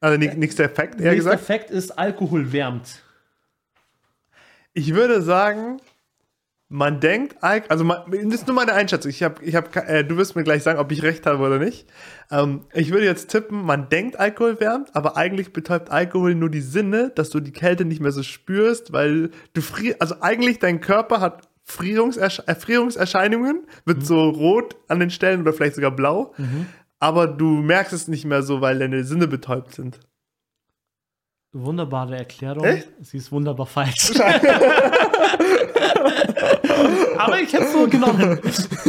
Also nä- nächster Effekt, eher Nächster gesagt. Fakt ist, Alkohol wärmt. Ich würde sagen, man denkt, Alk- also man, das ist nur meine Einschätzung. Ich hab, ich hab, äh, du wirst mir gleich sagen, ob ich recht habe oder nicht. Ähm, ich würde jetzt tippen, man denkt, Alkohol wärmt, aber eigentlich betäubt Alkohol nur die Sinne, dass du die Kälte nicht mehr so spürst, weil du frierst, also eigentlich dein Körper hat Frierungsersch Erfrierungserscheinungen, wird so rot an den Stellen oder vielleicht sogar blau, aber du merkst es nicht mehr so, weil deine Sinne betäubt sind. Wunderbare Erklärung. Echt? Sie ist wunderbar falsch. Aber ich hätte es so genommen.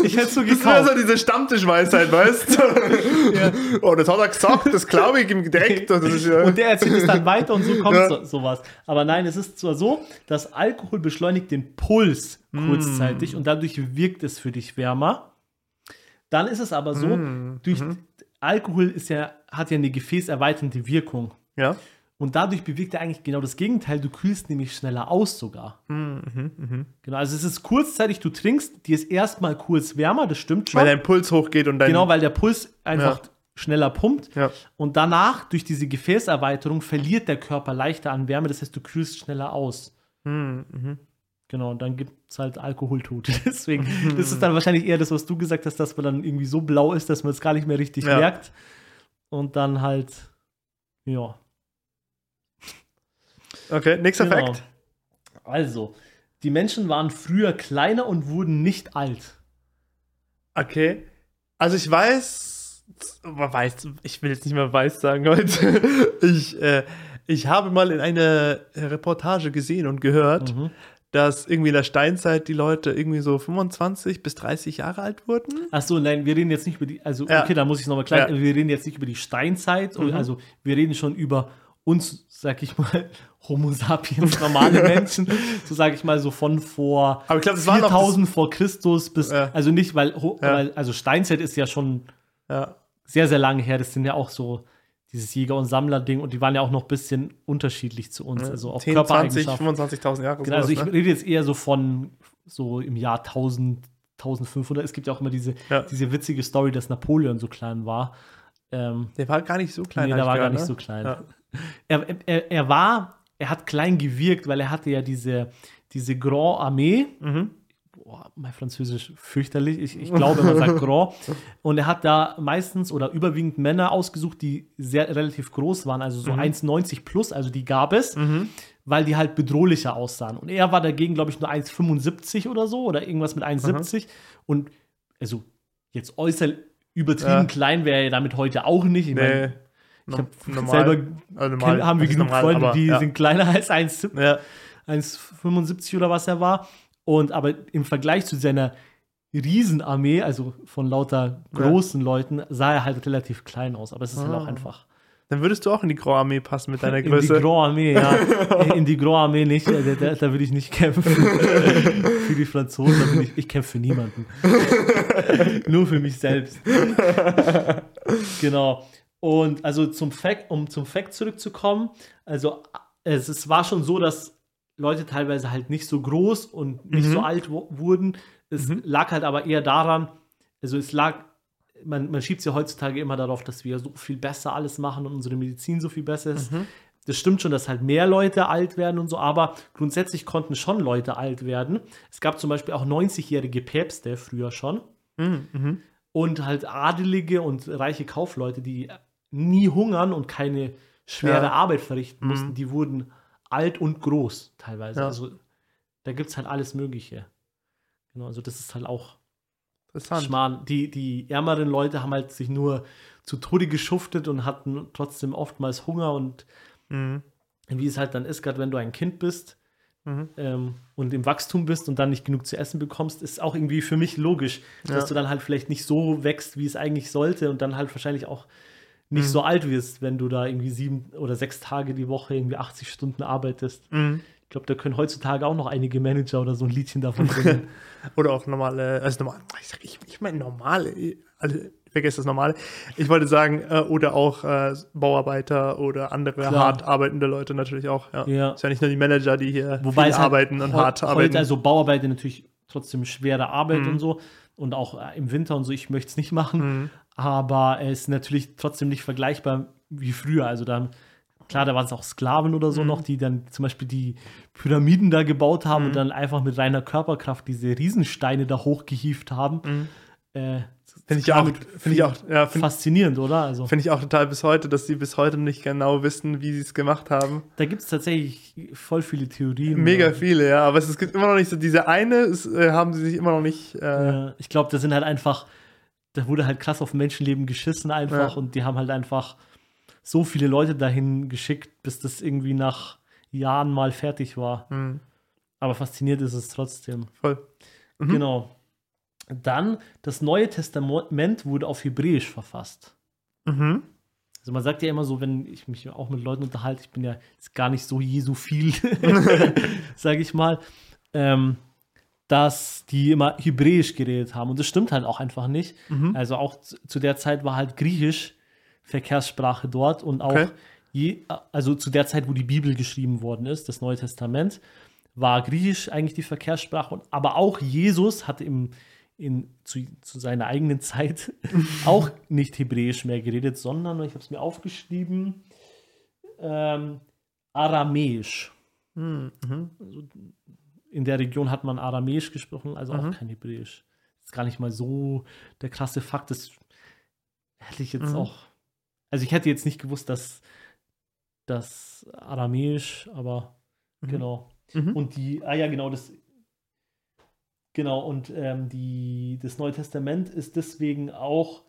Ich hätte es so Das ist immer so gekauft. diese Stammtischweisheit, weißt du? Oh, das hat er gesagt, das glaube ich ihm direkt. Das ist ja Und der erzählt es dann weiter und so kommt Ja. so, sowas. Aber nein, es ist zwar so, dass Alkohol beschleunigt den Puls kurzzeitig und dadurch wirkt es für dich wärmer. Dann ist es aber so, durch Alkohol ist ja, hat ja eine gefäßerweiternde Wirkung. ja. Und dadurch bewirkt er eigentlich genau das Gegenteil. Du kühlst nämlich schneller aus sogar. Mhm, Genau, also es ist kurzzeitig, du trinkst, dir ist erstmal kurz wärmer, das stimmt schon. Weil dein Puls hochgeht und dein. genau, weil der Puls einfach Ja. schneller pumpt. Ja. Und danach, durch diese Gefäßerweiterung, verliert der Körper leichter an Wärme, das heißt, du kühlst schneller aus. Mhm, Genau, und dann gibt es halt Alkoholtote. Deswegen, das ist dann wahrscheinlich eher das, was du gesagt hast, dass man dann irgendwie so blau ist, dass man es gar nicht mehr richtig Ja. merkt. Und dann halt, ja. Okay, nächster Genau. Fakt. Also, die Menschen waren früher kleiner und wurden nicht alt. Okay. Also ich weiß, weiß, ich will jetzt nicht mehr weiß sagen heute. Ich, äh, ich habe mal in einer Reportage gesehen und gehört, Mhm. dass irgendwie in der Steinzeit die Leute irgendwie so 25 bis 30 Jahre alt wurden. Achso, nein, wir reden jetzt nicht über die, also Ja. okay, da muss ich nochmal klar, Ja. wir reden jetzt nicht über die Steinzeit, Mhm. also wir reden schon über uns, sag ich mal, Homo sapiens, normale Menschen, so sag ich mal, so von vor Aber ich das noch 4000 vor Christus bis, Ja. also nicht, weil, Ja. weil, also Steinzeit ist ja schon Ja. sehr, sehr lange her, das sind ja auch so dieses Jäger- und Sammler-Ding und die waren ja auch noch ein bisschen unterschiedlich zu uns, also auch 10, 20, Körpereigenschaften. 25.000 Jahre. Genau, also ich ne? rede jetzt eher so von so im Jahr 1000, 1500. Es gibt ja auch immer diese, Ja. diese witzige Story, dass Napoleon so klein war. Ähm, Der war gar nicht so klein. nee, der war gar gehört, nicht ne? so klein. Er, er, er war, er hat klein gewirkt, weil er hatte ja diese, diese Grand Armee. Mhm. Boah, mein Französisch fürchterlich. Ich, ich glaube, man sagt Grand. Und er hat da meistens oder überwiegend Männer ausgesucht, die sehr relativ groß waren, also so 1,90 plus, also die gab es, weil die halt bedrohlicher aussahen. Und er war dagegen, glaube ich, nur 1,75 oder so oder irgendwas mit 1,70. Und also jetzt äußerst übertrieben Ja. klein wäre er damit heute auch nicht. Ich meine, Nee. Ich habe Normal. selber Also kenn, haben wir genug normal, Freunde, aber, die ja. sind kleiner als 1,70 Ja. 1,75 oder was er war. Und aber im Vergleich zu seiner Riesenarmee, also von lauter großen Leuten, sah er halt relativ klein aus. Aber es ist halt auch Ah. einfach. Dann würdest du auch in die Graue Armee passen mit deiner In die Größe. Grand Armee, ja. In die Grand Armee nicht. Da, da, da würde ich nicht kämpfen. für die Franzosen, ich, ich kämpfe für niemanden. Nur für mich selbst. genau. Und also zum Fact, um zum Fact zurückzukommen, also es, es war schon so, dass Leute teilweise halt nicht so groß und nicht Mhm. so alt wurden. Es lag halt aber eher daran, also es lag, man, man schiebt es ja heutzutage immer darauf, dass wir so viel besser alles machen und unsere Medizin so viel besser ist. Das stimmt schon, dass halt mehr Leute alt werden und so, aber grundsätzlich konnten schon Leute alt werden. Es gab zum Beispiel auch 90-jährige Päpste früher schon Mhm, mhm. und halt Adelige und reiche Kaufleute, die nie hungern und keine schwere Ja. Arbeit verrichten Mhm. mussten, die wurden alt und groß teilweise. Ja. Also da gibt es halt alles Mögliche. Genau, also das ist halt auch. Schmarrn. Die, die ärmeren Leute haben halt sich nur zu Tode geschuftet und hatten trotzdem oftmals Hunger und Mhm. wie es halt dann ist, gerade wenn du ein Kind bist Mhm. ähm, und im Wachstum bist und dann nicht genug zu essen bekommst, ist auch irgendwie für mich logisch, Ja. dass du dann halt vielleicht nicht so wächst, wie es eigentlich sollte und dann halt wahrscheinlich auch nicht Mhm. so alt wirst, wenn du da irgendwie sieben oder sechs Tage die Woche irgendwie 80 Stunden arbeitest. Mhm. Ich glaube, da können heutzutage auch noch einige Manager oder so ein Liedchen davon singen. Oder auch normale, also normal, ich, ich, meine normale, alle, vergesst das normale. Ich wollte sagen, äh, oder auch äh, Bauarbeiter oder andere Klar. hart arbeitende Leute natürlich auch. Ja. Ja. Ist ja nicht nur die Manager, die hier Wobei halt arbeiten und hart arbeiten. also Bauarbeiter natürlich trotzdem schwere Arbeit Mhm. und so und auch äh, im Winter und so, ich möchte es nicht machen, Mhm. Aber es ist natürlich trotzdem nicht vergleichbar wie früher. Also dann, klar, da waren es auch Sklaven oder so Mhm. noch, die dann zum Beispiel die Pyramiden da gebaut haben Mhm. und dann einfach mit reiner Körperkraft diese Riesensteine da hochgehieft haben. Mhm. Äh, Finde ich auch, mit finde ich auch, ja, finde faszinierend, oder? Also find ich auch total bis heute, dass sie bis heute nicht genau wissen, wie sie es gemacht haben. da gibt es tatsächlich voll viele Theorien. Mega oder? viele, ja, aber es, es gibt immer noch nicht so diese eine, es, äh, haben sie sich immer noch nicht. Äh, Ja, ich glaube, das sind halt einfach, da wurde halt krass auf Menschenleben geschissen einfach Ja. und die haben halt einfach so viele Leute dahin geschickt, bis das irgendwie nach Jahren mal fertig war. mh, Aber fasziniert ist es trotzdem. voll. Mhm. Genau. Dann, das Neue Testament wurde auf Hebräisch verfasst. Mhm. Also man sagt ja immer so, wenn ich mich auch mit Leuten unterhalte, ich bin ja gar nicht so Jesu viel, sage ich mal, ähm, dass die immer Hebräisch geredet haben. Und das stimmt halt auch einfach nicht. Mhm. Also auch zu, der Zeit war halt Griechisch Verkehrssprache dort und auch Okay. je, also zu der Zeit, wo die Bibel geschrieben worden ist, das Neue Testament, war Griechisch eigentlich die Verkehrssprache. Und, aber auch Jesus hatte im, in, zu, zu seiner eigenen Zeit auch nicht Hebräisch mehr geredet, sondern, ich habe es mir aufgeschrieben, ähm, Aramäisch. Mhm. Mhm. In der Region hat man Aramäisch gesprochen, also Mhm. auch kein Hebräisch. Das ist gar nicht mal so der krasse Fakt. Das hätte ich jetzt Mhm. auch. Also ich hätte jetzt nicht gewusst, dass das Aramäisch, aber Mhm. genau. Mhm. Und die, ah ja, genau, das. Genau, und ähm, die, das Neue Testament ist deswegen auch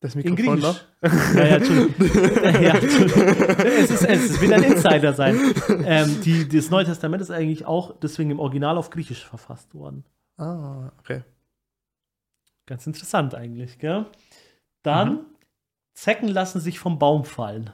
Das in Mikrofon Griechisch. noch. Ja, ja, Entschuldigung. ja. Es, ist, es will ein Insider sein. Ähm, die, das Neue Testament ist eigentlich auch deswegen im Original auf Griechisch verfasst worden. Ah, okay. Ganz interessant eigentlich, gell? Dann, Mhm. Zecken lassen sich vom Baum fallen.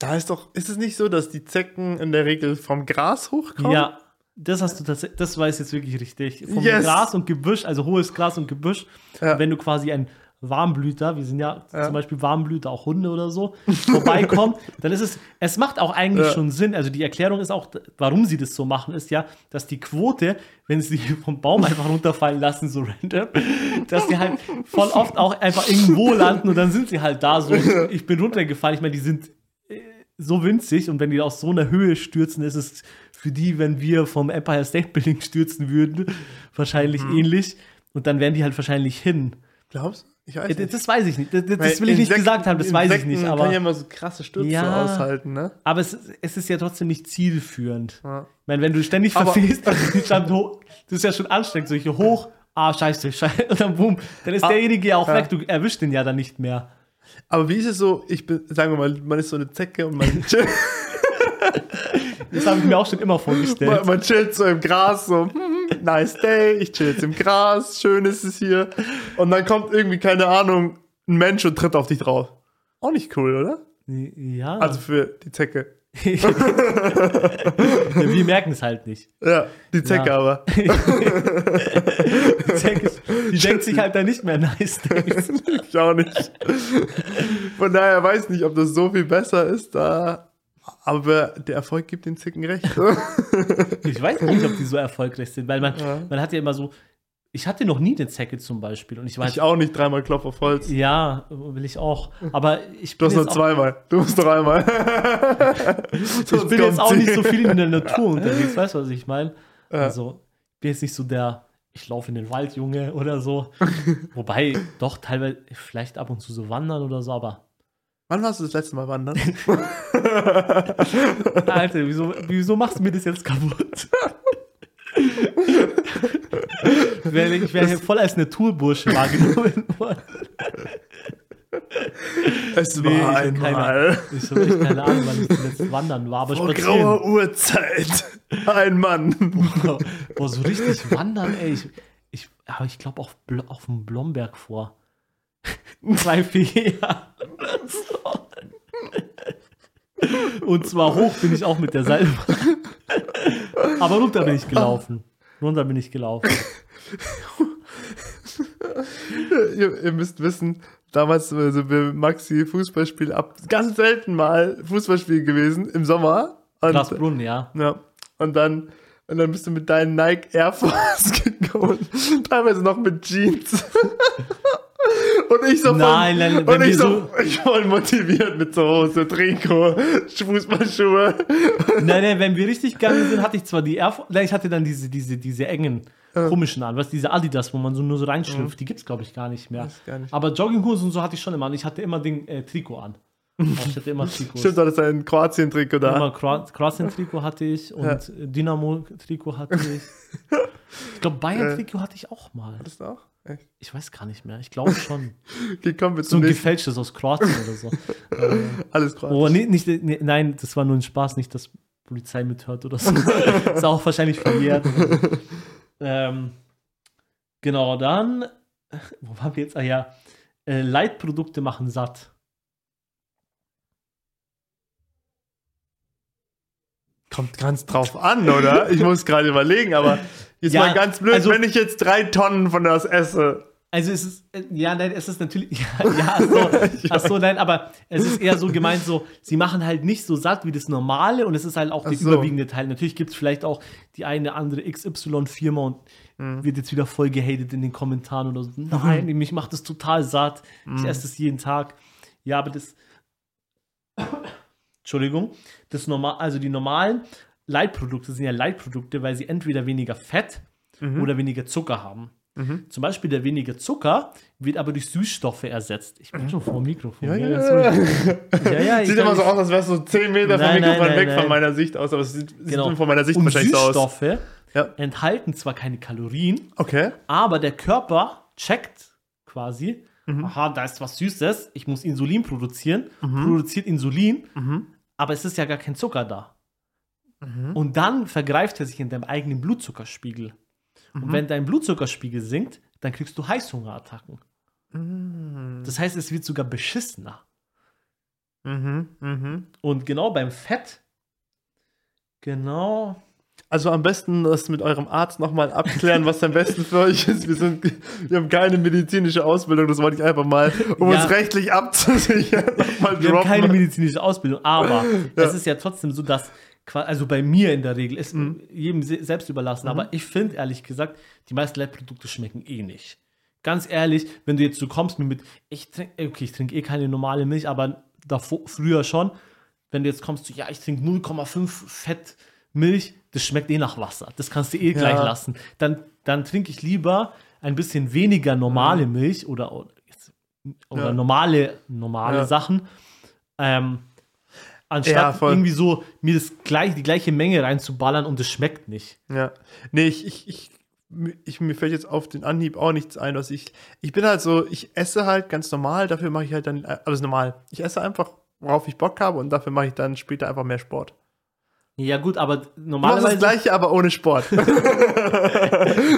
Da ist doch, ist es nicht so, dass die Zecken in der Regel vom Gras hochkommen? Ja, das hast du tatsächlich, das weiß jetzt wirklich richtig. Vom Yes. Gras und Gebüsch, also hohes Gras und Gebüsch, Ja. wenn du quasi ein Warmblüter, wir sind ja, Ja. zum Beispiel Warmblüter, auch Hunde oder so, vorbeikommt, dann ist es, es macht auch eigentlich Ja. schon Sinn. Also die Erklärung ist auch, warum sie das so machen, ist ja, dass die Quote, wenn sie vom Baum einfach runterfallen lassen, so random, dass die halt voll oft auch einfach irgendwo landen und dann sind sie halt da so. Ich bin runtergefallen, ich meine, die sind äh, so winzig und wenn die aus so einer Höhe stürzen, ist es für die, wenn wir vom Empire State Building stürzen würden, wahrscheinlich Mhm. ähnlich. Und dann wären die halt wahrscheinlich hin. Glaubst du? Ich weiß nicht. Das weiß ich nicht. Das, das will ich nicht Insekten- gesagt haben, das weiß ich Insekten nicht. kann Aber, ja immer so krasse Stürze Ja. aushalten, ne? aber es, es ist ja trotzdem nicht zielführend. Ja. Ich meine, wenn du ständig Aber- verfehlst, hoch, das ist ja schon anstrengend, solche hoch, ah, scheiße, scheiße, und dann boom, dann ist Ah, derjenige ja auch ja. weg, du erwischst den ja dann nicht mehr. Aber wie ist es so, ich bin, sagen wir mal, man ist so eine Zecke und man chillt, Das habe ich mir auch schon immer vorgestellt. man, man chillt so im Gras, so, nice day, ich chill jetzt im Gras, schön ist es hier. Und dann kommt irgendwie, keine Ahnung, ein Mensch und tritt auf dich drauf. Auch nicht cool, oder? Ja, Also für die Zecke. wir merken es halt nicht. Ja, die Zecke Ja. aber. Die, denkt, die denkt sich halt dann nicht mehr nice. Days. Ich auch nicht. Von daher weiß ich nicht, ob das so viel besser ist, da. Aber der Erfolg gibt den Zicken recht. Ich weiß nicht, ob die so erfolgreich sind, weil man, Ja. man hat ja immer so, ich hatte noch nie eine Zecke zum Beispiel und ich weiß, ich auch nicht dreimal Klopf auf Holz. ja, will ich auch, aber ich Du bin, hast nur zweimal. Du musst noch einmal. ich bin jetzt auch nicht so viel in der Natur unterwegs, weißt du, was ich meine? Ja. Also, ich bin jetzt nicht so der, ich laufe in den Wald, Junge, oder so. Wobei, doch, teilweise, vielleicht ab und zu so wandern oder so, aber Wann warst du das letzte Mal wandern? Alter, wieso, wieso machst du mir das jetzt kaputt? ich wäre ich wär hier voll als Naturbursche wahrgenommen worden. Es Nee, ich war keine einmal. Ich habe echt keine Ahnung, wann ich zuletzt wandern war, aber Vor spazieren. grauer Uhrzeit. Ein Mann. Boah, so richtig wandern, ey. Ich, ich, aber ich glaube auf, auf dem Blomberg vor. Drei, vier Jahre. So. Und zwar hoch bin ich auch mit der Seilbahn. Aber runter bin ich gelaufen. Runter bin ich gelaufen. ihr, ihr müsst wissen, damals sind wir Maxi Fußballspiel ab. Ganz selten mal Fußballspiel gewesen im Sommer. Und, Grasbrunn, ja. ja. Und dann, und dann bist du mit deinen Nike Air Force gekommen. Teilweise noch mit Jeans. Und ich so Nein, nein, wenn und ich wir so, ich voll motiviert mit so Hose, Trikot, Fußballschuhe. Nein, nein, wenn wir richtig gegangen sind, hatte ich zwar die Air Force, nein, ich hatte dann diese, diese, diese engen, komischen an, was diese Adidas, wo man so nur so reinschlüpft, die gibt's glaube ich gar nicht mehr. Gar nicht. Aber Jogginghosen und so hatte ich schon immer an. Ich hatte immer den äh, Trikot an. Ich hatte immer Trikots. Stimmt, das ist ein Kroatien-Trikot da. Immer Kro- Kroatien-Trikot hatte ich und Ja. Dynamo-Trikot hatte ich. Ich glaube, Bayern-Trikot hatte ich auch mal. Hattest du auch? Echt? Ich weiß gar nicht mehr. Ich glaube schon. Okay, kommen wir So ein gefälschtes aus Kroatien oder so. äh, Alles Kroatisch. oh, nee, nicht, nee, nein, das war nur ein Spaß, nicht, dass Polizei mithört oder so. ist auch wahrscheinlich verjährt. ähm, genau, dann, wo waren wir jetzt? Ah ja, äh, Leitprodukte machen satt. Kommt ganz drauf an, oder? Ich muss gerade überlegen, aber jetzt Ja, mal ganz blöd, also- wenn ich jetzt drei Tonnen von das esse. Also es ist, äh, ja, nein, es ist natürlich, ja, ja ach, so, ach so, nein, aber es ist eher so gemeint, so, sie machen halt nicht so satt wie das Normale und es ist halt auch Ach der so. überwiegende Teil. Natürlich gibt es vielleicht auch die eine andere XY-Firma und Mhm. wird jetzt wieder voll gehatet in den Kommentaren oder so. Nein, mich macht das total satt. Ich Mhm. esse das jeden Tag. Ja, aber das, Entschuldigung, das normal, also die normalen Leitprodukte sind ja Leitprodukte, weil sie entweder weniger Fett Mhm. oder weniger Zucker haben. Zum Beispiel der wenige Zucker wird aber durch Süßstoffe ersetzt. Ich bin schon vor dem Mikrofon. Ja, ja, ja. ja, ja, Sieht immer so aus, als wärst du so 10 Meter vom Nein, nein, Mikrofon nein, weg nein. von meiner Sicht aus, aber es sieht, Genau. sieht von meiner Sicht Und wahrscheinlich so aus. Süßstoffe enthalten zwar keine Kalorien, Okay. aber der Körper checkt quasi, Mhm. aha, da ist was Süßes, ich muss Insulin produzieren, produziert Insulin, Mhm. aber es ist ja gar kein Zucker da. Und dann vergreift er sich in deinem eigenen Blutzuckerspiegel. Mhm. Und wenn dein Blutzuckerspiegel sinkt, dann kriegst du Heißhungerattacken. Mhm. Das heißt, es wird sogar beschissener. Mhm. Mhm. Und genau beim Fett, genau, Also am besten das mit eurem Arzt nochmal abklären, was am besten für euch ist. Wir, sind, wir haben keine medizinische Ausbildung, das wollte ich einfach mal, um Ja. uns rechtlich abzusichern, nochmal wir haben keine medizinische Ausbildung, aber es ist ja trotzdem so, dass, also bei mir in der Regel, ist Mhm. jedem se- selbst überlassen, aber ich finde ehrlich gesagt, die meisten Leitprodukte schmecken eh nicht. Ganz ehrlich, wenn du jetzt so kommst mir mit, ich trinke, okay, ich trinke eh keine normale Milch, aber davor, früher schon, wenn du jetzt kommst, so, ja, ich trinke 0,5 Fett Milch, das schmeckt eh nach Wasser. Das kannst du eh Ja. gleich lassen. Dann, dann trinke ich lieber ein bisschen weniger normale Mhm. Milch oder, oder, oder Ja. normale, normale Ja. Sachen. Ähm, anstatt Ja, irgendwie so mir das gleich, die gleiche Menge reinzuballern und es schmeckt nicht. Ja. Nee, ich, ich, ich, ich, mir fällt jetzt auf den Anhieb auch nichts ein, was ich. Ich bin halt so, ich esse halt ganz normal, dafür mache ich halt dann alles normal. Ich esse einfach, worauf ich Bock habe und dafür mache ich dann später einfach mehr Sport. Ja, gut, aber Du machst das normalerweise. gleiche, aber ohne Sport.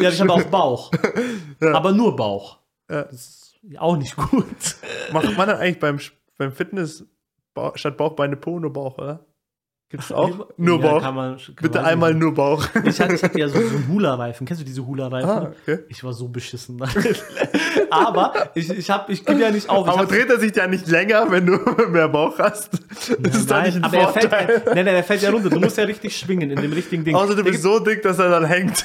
Ja, ich habe auch Bauch. Ja. Aber nur Bauch. Ja. Das ist auch nicht gut. Macht man dann eigentlich beim, beim Fitness Bauch, statt Bauchbeine Po nur Bauch, oder? Gibt es auch? nur ja, Bauch. Kann man, kann Bitte einmal nicht. nur Bauch. Ich hatte, ich hatte ja so, so Hula-Reifen. Kennst du diese Hula-Reifen? ah, okay. Ich war so beschissen. aber ich, ich, hab- ich gebe ja nicht auf. Aber dreht er sich ja nicht länger, wenn du mehr Bauch hast? Das ist doch Nein, nicht ein aber er fällt, nein, nein, er fällt ja runter. Du musst ja richtig schwingen in dem richtigen Ding. Außer du bist so dick, dass er dann hängt.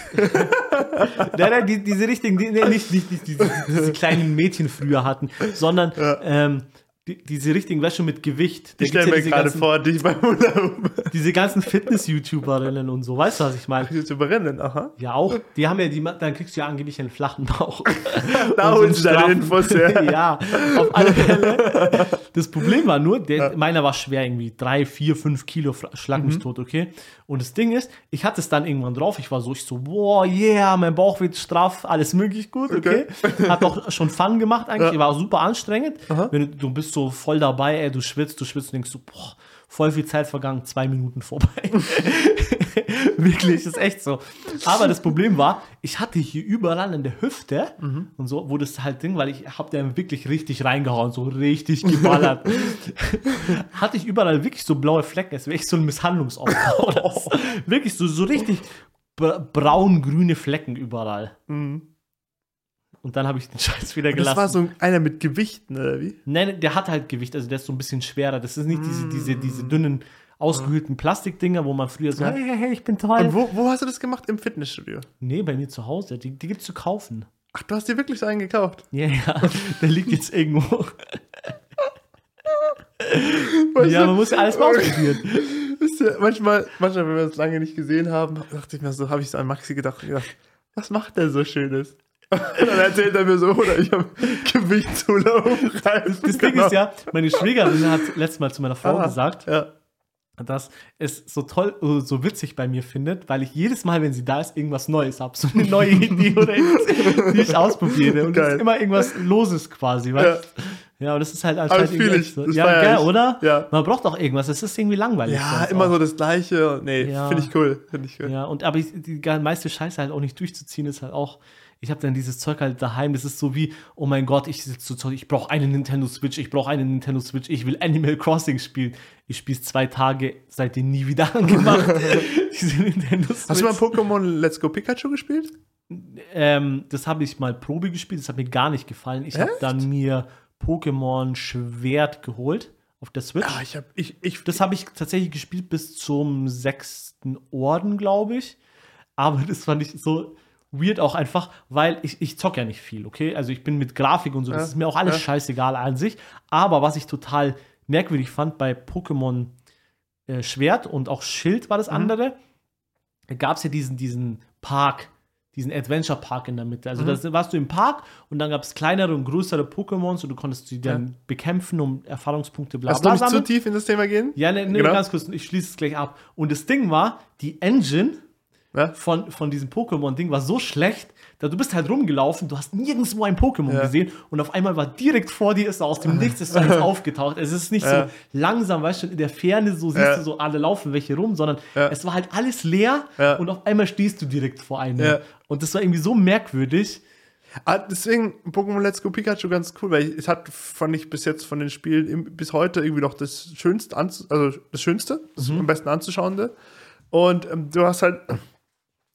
Nein, nein, die, diese richtigen, die, nee, nicht, nicht, nicht diese, diese kleinen Mädchen früher hatten, sondern Ja. ähm, die, diese richtigen, weißt du, mit Gewicht. Da Ich stelle ja mir gerade vor, dich beim Hula-Hoop. Diese ganzen Fitness-YouTuberinnen und so, weißt du, was ich meine? YouTuberinnen, aha. Ja, auch. Die haben ja, die, dann kriegst du ja angeblich einen flachen Bauch. Da holst du deine Infos her. ja, auf alle Fälle. Das Problem war nur, der, meiner war schwer, irgendwie drei, vier, fünf Kilo, schlag Mhm. mich tot, okay? Und das Ding ist, ich hatte es dann irgendwann drauf, ich war so, ich so, boah, yeah, mein Bauch wird straff, alles möglich gut, okay? Hat auch schon Fun gemacht eigentlich, Ja. war super anstrengend. Wenn du, du bist so voll dabei, ey, du schwitzt, du schwitzt und denkst so, boah, voll viel Zeit vergangen, zwei Minuten vorbei. Wirklich, ist echt so. Aber das Problem war, ich hatte hier überall in der Hüfte Mhm. und so, wo das halt Ding, weil ich hab da wirklich richtig reingehauen, so richtig geballert. hatte ich überall wirklich so blaue Flecken, als wäre ich so ein Misshandlungsopfer. so. wirklich so, so richtig bra- braun-grüne Flecken überall. Und dann habe ich den Scheiß wieder Das gelassen. war so einer mit Gewichten, oder wie? Nein, der hat halt Gewicht, also der ist so ein bisschen schwerer. Das ist nicht diese, diese, diese dünnen, ausgehöhlten Plastikdinger, wo man früher so, Ja. hey, hey, hey, ich bin toll. Und wo, wo hast du das gemacht? Im Fitnessstudio. Nee, bei mir zu Hause. Die, die gibt's zu kaufen. Ach, du hast dir wirklich so einen gekauft. Ja, ja, der liegt jetzt irgendwo. Weißt ja, man muss ja alles mal ausprobieren. Ihr, manchmal, manchmal, wenn wir es lange nicht gesehen haben, dachte ich mir so, habe ich so an Maxi gedacht, und gedacht, was macht der so Schönes? Und dann erzählt er mir so, oder ich habe Gewichtshula-Hoop Das Ding ist ja, meine Schwägerin hat letztes Mal zu meiner Frau Ah, gesagt, Ja. dass es so toll, äh, so witzig bei mir findet, weil ich jedes Mal, wenn sie da ist, irgendwas Neues habe. So eine neue Idee oder irgendwas, die ich ausprobiere. Und es ist immer irgendwas Loses quasi, weißt Ja, und das ist halt das fühl irgendwie ich. so. Das Ja, geil, oder? Ja. Man braucht auch irgendwas. Es ist irgendwie langweilig. Ja, immer auch. so das Gleiche. Nee, Ja. finde ich cool. Finde ich cool. Ja, und aber die ga- meiste Scheiße halt auch nicht durchzuziehen, ist halt auch. Ich habe dann dieses Zeug halt daheim. Das ist so wie, oh mein Gott, ich sitze so, Zeug, ich brauche eine Nintendo Switch, ich brauche eine Nintendo Switch, ich will Animal Crossing spielen. Ich spiele zwei Tage, seitdem nie wieder angemacht. Diese Nintendo Switch. Hast du mal Pokémon Let's Go Pikachu gespielt? Ähm, das habe ich mal Probe gespielt, das hat mir gar nicht gefallen. Ich habe dann mir Pokémon Schwert geholt auf der Switch. Ja, ich habe ich, ich, Das habe ich tatsächlich gespielt bis zum sechsten Orden, glaube ich. Aber das fand ich so weird auch einfach, weil ich, ich zock ja nicht viel, okay? Also ich bin mit Grafik und so, das Ja, ist mir auch alles ja. scheißegal an sich. Aber was ich total merkwürdig fand bei Pokémon äh, Schwert und auch Schild war das Mhm. andere, gab es ja diesen, diesen Park, diesen Adventure Park in der Mitte. Also Mhm. da warst du im Park und dann gab es kleinere und größere Pokémons und du konntest sie dann Ja. bekämpfen, um Erfahrungspunkte bla Lass bla doch nicht zu tief in das Thema gehen. Ja, ne, ne, Genau. ganz kurz, ich schließe es gleich ab. Und das Ding war, die Engine Ja? von, von diesem Pokémon-Ding war so schlecht, da du bist halt rumgelaufen, du hast nirgendwo ein Pokémon Ja. gesehen und auf einmal war direkt vor dir, ist aus dem Nichts ist eins aufgetaucht. Es ist nicht Ja. so langsam, weißt du, in der Ferne so siehst du so alle laufen welche rum, sondern es war halt alles leer und auf einmal stehst du direkt vor einem. Und das war irgendwie so merkwürdig. Ah, deswegen Pokémon Let's Go Pikachu ganz cool, weil es hat, fand ich bis jetzt von den Spielen im, bis heute irgendwie noch das Schönste, also das Schönste, das Mhm. am besten anzuschauende. Und ähm, du hast halt,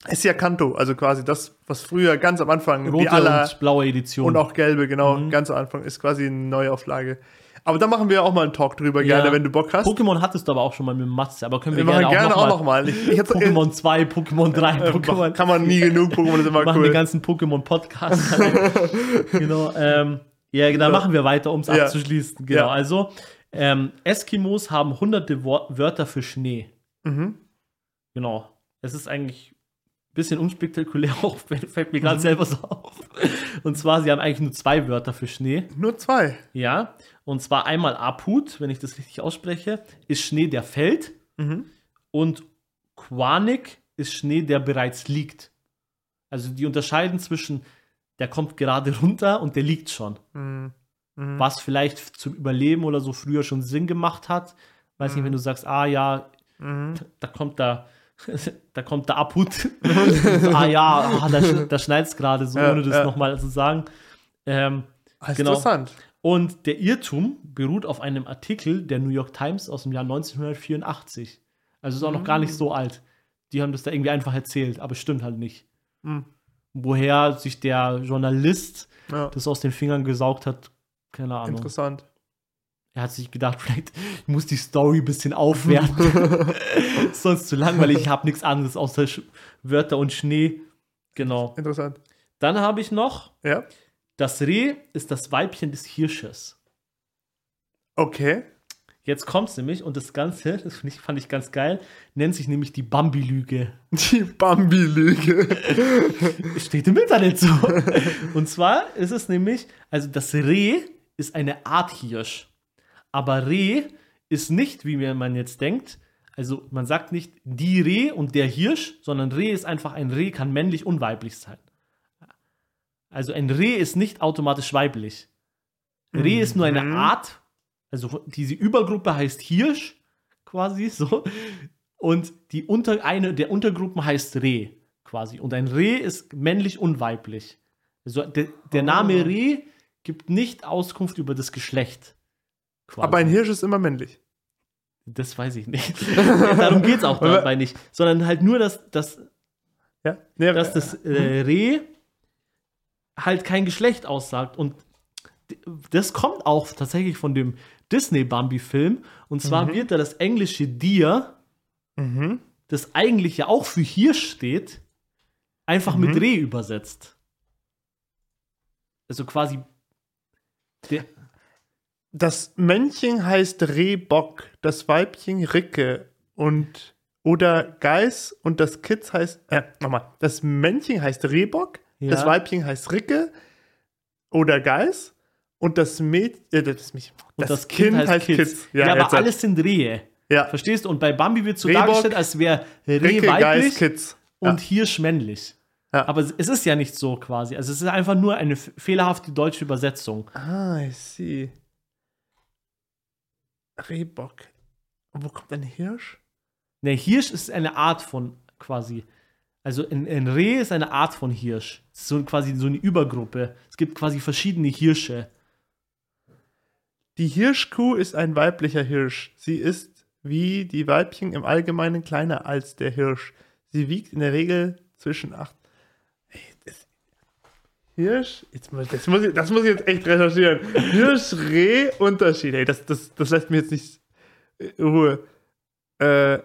ist ja Kanto, also quasi das, was früher ganz am Anfang, Rote die aller und blaue Edition. und auch gelbe, genau, Mhm. ganz am Anfang ist quasi eine Neuauflage. Aber da machen wir auch mal einen Talk drüber, gerne, Ja. wenn du Bock hast. Pokémon hattest du aber auch schon mal mit Matze, aber können wir, wir machen gerne, gerne auch auch noch Pokémon 2, Pokémon 3, äh, Pokémon. kann man nie genug, Pokémon ist immer Wir machen cool. den ganzen Pokémon-Podcast. genau. Ähm, ja, da machen wir weiter, um es Ja. abzuschließen. Genau. Ja. Also, ähm, Eskimos haben hunderte Wörter für Schnee. Mhm. Genau. Es ist eigentlich bisschen unspektakulär, auch fällt mir gerade selber so auf. Und zwar, sie haben eigentlich nur zwei Wörter für Schnee. Nur zwei. Ja. Und zwar einmal Aput, wenn ich das richtig ausspreche, ist Schnee, der fällt. Und Quanik ist Schnee, der bereits liegt. Also die unterscheiden zwischen, der kommt gerade runter und der liegt schon. Mhm. Was vielleicht zum Überleben oder so früher schon Sinn gemacht hat. Weiß nicht, wenn du sagst, ah ja, Mhm. da kommt da, da kommt der Abhut. ah ja, ah, da, da schneit es gerade so, Ja, ohne das ja. nochmal zu sagen. Ähm, Ah, Genau. Interessant. und der Irrtum beruht auf einem Artikel der New York Times aus dem Jahr 1984. Also ist auch noch gar nicht so alt. Die haben das da irgendwie einfach erzählt, aber stimmt halt nicht. Mhm. Woher sich der Journalist Ja. das aus den Fingern gesaugt hat, keine Ahnung. Interessant. Er hat sich gedacht, vielleicht ich muss die Story ein bisschen aufwerten. Sonst zu langweilig. Ich habe nichts anderes außer Sch Wörter und Schnee. Genau. Interessant. Dann habe ich noch, Ja. das Reh ist das Weibchen des Hirsches. Okay. Jetzt kommt's nämlich und das Ganze, das ich, fand ich ganz geil, nennt sich nämlich die Bambi-Lüge. Die Bambi-Lüge. Steht im Internet so. Und zwar ist es nämlich, also das Reh ist eine Art Hirsch. Aber Reh ist nicht, wie man jetzt denkt, also man sagt nicht die Reh und der Hirsch, sondern Reh ist einfach ein Reh, kann männlich und weiblich sein. Also ein Reh ist nicht automatisch weiblich. Reh ist nur eine Mhm. Art, also diese Übergruppe heißt Hirsch, quasi so. Und die unter, eine der Untergruppen heißt Reh, quasi. Und ein Reh ist männlich und weiblich. Also der, der Name Oh. Reh gibt nicht Auskunft über das Geschlecht. Quasi. Aber ein Hirsch ist immer männlich. Das weiß ich nicht. Darum geht es auch dabei nicht. Sondern halt nur, dass, dass, Ja. Nee, dass das äh, Reh halt kein Geschlecht aussagt. Und das kommt auch tatsächlich von dem Disney-Bambi-Film. Und zwar Mhm. wird da das englische Deer, Mhm. das eigentlich ja auch für Hirsch steht, einfach mit Mhm. Reh übersetzt. Also quasi. Das Männchen heißt Rehbock, das Weibchen Ricke und oder Geiß und das Kitz heißt, äh, nochmal, das Männchen heißt Rehbock, Ja. das Weibchen heißt Ricke oder Geiß und das Mädchen, äh, das, Mädchen- und das, Kind, heißt Kitz. Ja, jetzt aber alles sind Rehe. ja. Verstehst du? Und bei Bambi wird so Rehbock, dargestellt, als wäre Reh Ricke, Geiß, weiblich Kitz. und Hirsch männlich. Ja. Aber es ist ja nicht so quasi. Also es ist einfach nur eine fehlerhafte deutsche Übersetzung. Ah, ich sehe. Rehbock. Und wo kommt ein Hirsch? Der Hirsch ist eine Art von quasi. Also ein, ein Reh ist eine Art von Hirsch. Es ist so quasi so eine Übergruppe. Es gibt quasi verschiedene Hirsche. Die Hirschkuh ist ein weiblicher Hirsch. Sie ist wie die Weibchen im Allgemeinen kleiner als der Hirsch. Sie wiegt in der Regel zwischen 8. Hirsch, jetzt muss, das, muss ich, das muss ich jetzt echt recherchieren. Hirsch, Reh, Unterschied. Ey, das, das, das lässt mir jetzt nicht in Ruhe. Äh,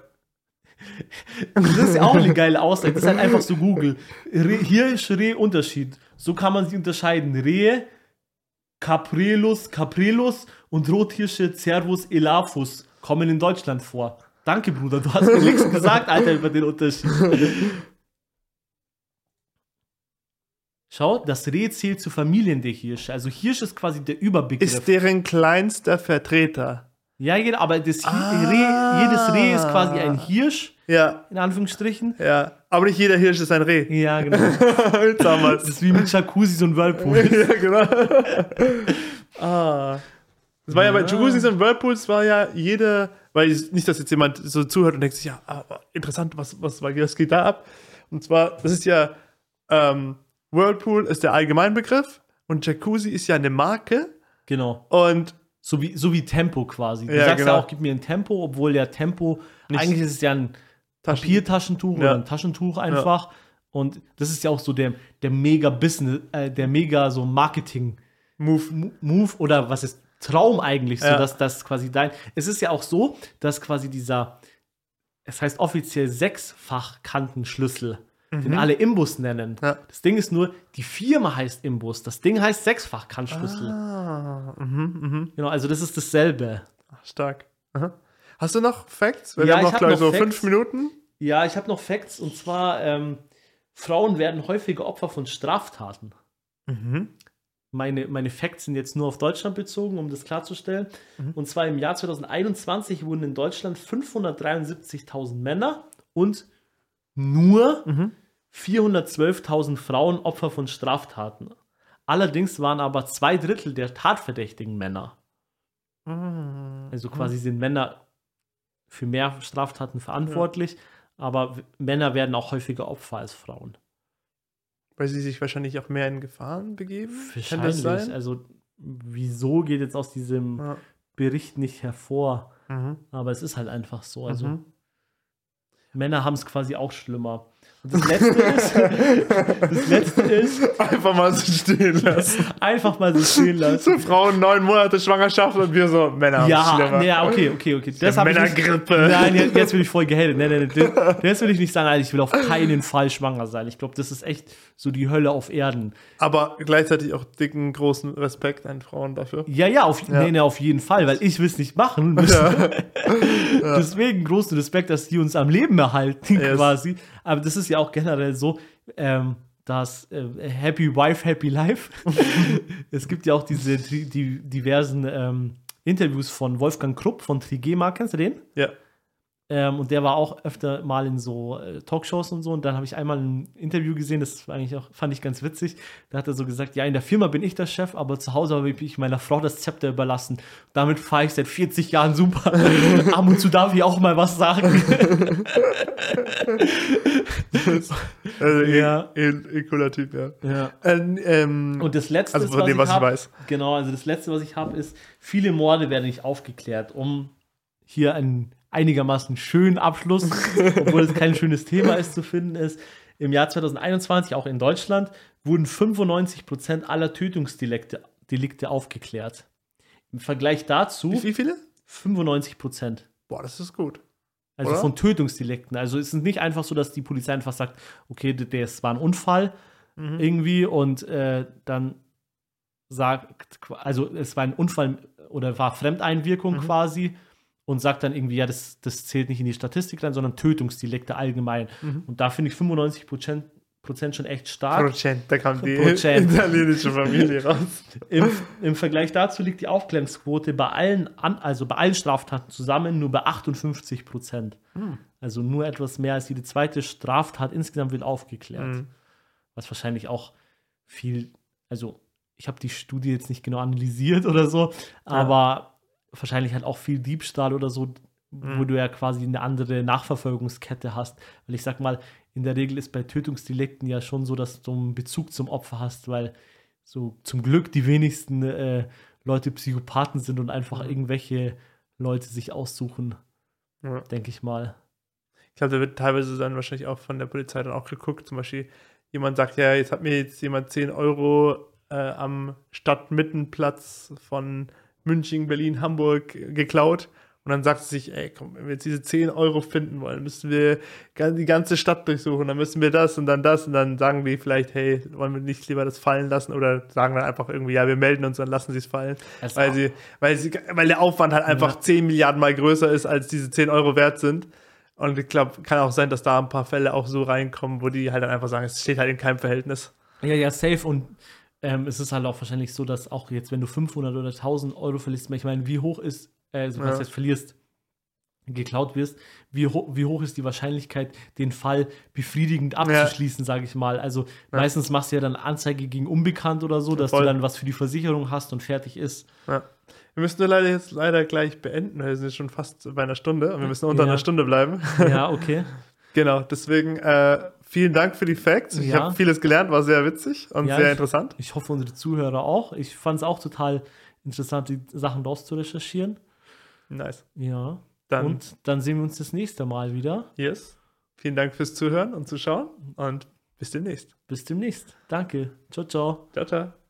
Das ist ja auch eine geile Aussage. Das ist halt einfach so Google. Reh, Hirsch, Reh, Unterschied. So kann man sie unterscheiden. Rehe, Caprelus, Caprelus und Rothirsche, Cervus, Elaphus kommen in Deutschland vor. Danke, Bruder. Du hast mir nichts gesagt, Alter, über den Unterschied. Schau, das Reh zählt zu Familien der Hirsche. Also Hirsch ist quasi der Überbegriff. ist deren kleinster Vertreter. ja, genau, aber das Ah. Reh, jedes Reh ist quasi ein Hirsch, Ja, in Anführungsstrichen. ja. Aber nicht jeder Hirsch ist ein Reh. Ja, genau. Wir's. Das ist wie mit Jacuzzi und Whirlpool. ja, genau. ah. Das war ja, bei Ja. Jacuzzis und Whirlpools war ja jede, weil ich- nicht, dass jetzt jemand so zuhört und denkt sich, ja, ah, interessant, was, was, was geht da ab? Und zwar, das ist ja, ähm, Whirlpool ist der Allgemeinbegriff und Jacuzzi ist ja eine Marke Genau. und So wie, so wie Tempo quasi. Du Ja, sagst genau. ja auch, gib mir ein Tempo, obwohl der Tempo, Nicht- eigentlich ist es ja ein Taschen- Papiertaschentuch Ja. oder ein Taschentuch einfach. Und das ist ja auch so der, der mega Business, äh, der mega so Marketing Move. Mo- Move oder was ist Traum eigentlich, so Ja. dass das quasi dein. Es ist ja auch so, dass quasi dieser, es heißt offiziell Sechsfach-Kantenschlüssel, den alle Imbus nennen. Mhm. Ja. Das Ding ist nur, die Firma heißt Imbus, das Ding heißt Sechsfach-Kantschlüssel. Ah, mhm, mhm. Genau, also das ist dasselbe. Stark. Aha. Hast du noch Facts? Weil Ja, wir haben noch, hab glaube ich, so noch fünf Facts. Minuten. Ja, ich habe noch Facts und zwar, ähm, Frauen werden häufiger Opfer von Straftaten. Mhm. Meine, meine Facts sind jetzt nur auf Deutschland bezogen, um das klarzustellen. Mhm. Und zwar im Jahr 2021 wurden in Deutschland 573.000 Männer und nur Mhm. 412.000 Frauen Opfer von Straftaten. Allerdings waren aber zwei Drittel der tatverdächtigen Männer. Mhm. Also quasi sind Männer für mehr Straftaten verantwortlich, aber w- Männer werden auch häufiger Opfer als Frauen. Weil sie sich wahrscheinlich auch mehr in Gefahren begeben. Kann Wahrscheinlich. Also wieso geht jetzt aus diesem Ja. Bericht nicht hervor? Mhm. Aber es ist halt einfach so. Also Mhm. Männer haben es quasi auch schlimmer. Das letzte ist, das letzte ist, Einfach mal so stehen lassen. einfach mal so stehen lassen. So Frauen neun Monate Schwangerschaft und wir so Männer. Ja, schlimmer. ja, okay, okay, okay. Das nicht- Männergrippe. Nein, jetzt, will ich voll gehatet. Nein, nein, nein. Das, will ich nicht sagen. Alter. Ich will auf keinen Fall schwanger sein. Ich glaube, das ist echt so die Hölle auf Erden. Aber gleichzeitig auch dicken, großen Respekt an Frauen dafür. Ja, ja, auf, Ja. Nee, nee, auf jeden Fall, weil ich will es nicht machen. Ja. Deswegen großen Respekt, dass die uns am Leben erhalten, Yes. quasi. Aber das ist ja auch generell so, ähm, dass äh, Happy Wife, Happy Life. es gibt ja auch diese die, die diversen ähm, Interviews von Wolfgang Krupp von Trigema, kennst du den? ja. Ähm, und der war auch öfter mal in so äh, Talkshows und so. Und dann habe ich einmal ein Interview gesehen, das eigentlich auch, fand ich ganz witzig. Da hat er so gesagt: Ja, in der Firma bin ich der Chef, aber zu Hause habe ich meiner Frau das Zepter überlassen. Damit fahre ich seit 40 Jahren super. Ab und zu darf ich auch mal was sagen. Also Ja. eh, eh, eh cooler Typ, ja. ja. Ähm, ähm, Und das Letzte, also von was dem, ich was ich hab- weiß. Genau, also das Letzte, was ich habe, ist, viele Morde werden nicht aufgeklärt, um hier einen einigermaßen schönen Abschluss, obwohl es kein schönes Thema ist, zu finden ist. Im Jahr 2021, auch in Deutschland, wurden 95% aller Tötungsdelikte Delikte aufgeklärt. Im Vergleich dazu Wie, wie viele? 95%. Boah, das ist gut. Also Oder? von Tötungsdelikten. Also es ist nicht einfach so, dass die Polizei einfach sagt, okay, das war ein Unfall Mhm. irgendwie und äh, dann sagt, also es war ein Unfall oder war Fremdeinwirkung Mhm. quasi und sagt dann irgendwie, ja, das, das zählt nicht in die Statistik rein, sondern Tötungsdelikte allgemein. Mhm. Und da finde ich 95 Prozent, Prozent schon echt stark. Prozent, da kam die Prozent. italienische Familie raus. Im, Im Vergleich dazu liegt die Aufklärungsquote bei allen, an, also bei allen Straftaten zusammen nur bei 58 Prozent. Hm. Also nur etwas mehr als jede zweite Straftat insgesamt wird aufgeklärt. Mhm. Was wahrscheinlich auch viel, also ich habe die Studie jetzt nicht genau analysiert oder so, aber wahrscheinlich halt auch viel Diebstahl oder so, wo Mhm. du ja quasi eine andere Nachverfolgungskette hast. Weil ich sag mal, in der Regel ist bei Tötungsdelikten ja schon so, dass du einen Bezug zum Opfer hast, weil so zum Glück die wenigsten äh, Leute Psychopathen sind und einfach Mhm. irgendwelche Leute sich aussuchen, Ja. denke ich mal. Ich glaube, da wird teilweise dann wahrscheinlich auch von der Polizei dann auch geguckt. Zum Beispiel, jemand sagt, ja, jetzt hat mir jetzt jemand 10 Euro äh, am Stadtmittenplatz von München, Berlin, Hamburg geklaut. Und dann sagt sie sich, ey, komm, wenn wir jetzt diese 10 Euro finden wollen, müssen wir die ganze Stadt durchsuchen, dann müssen wir das und dann das und dann sagen die vielleicht, hey, wollen wir nicht lieber das fallen lassen oder sagen dann einfach irgendwie, ja, wir melden uns, dann lassen sie es fallen. Also Weil, auch- sie, weil, sie, weil der Aufwand halt einfach Ja. 10 Milliarden Mal größer ist, als diese 10 Euro wert sind. Und ich glaube, kann auch sein, dass da ein paar Fälle auch so reinkommen, wo die halt dann einfach sagen, es steht halt in keinem Verhältnis. Ja, ja, safe. Und ähm, es ist halt auch wahrscheinlich so, dass auch jetzt, wenn du 500 oder 1000 Euro verlierst, ich meine, wie hoch ist, äh, also was Ja. jetzt verlierst, geklaut wirst, wie, ho wie hoch ist die Wahrscheinlichkeit, den Fall befriedigend abzuschließen, sage ich mal. Also Ja. meistens machst du ja dann Anzeige gegen Unbekannt oder so, dass voll. du dann was für die Versicherung hast und fertig ist. Ja. Wir müssen nur leider jetzt leider gleich beenden, weil wir sind schon fast bei einer Stunde und wir müssen unter Ja. einer Stunde bleiben. Ja, okay. genau, deswegen äh, vielen Dank für die Facts. Ich Ja. habe vieles gelernt, war sehr witzig und Ja, sehr ich- interessant. Ich hoffe, unsere Zuhörer auch. Ich fand es auch total interessant, die Sachen daraus zu recherchieren. Nice. Ja. Dann, und dann sehen wir uns das nächste Mal wieder. yes. Vielen Dank fürs Zuhören und Zuschauen und bis demnächst. Bis demnächst. Danke. Ciao, ciao. Ciao, ciao.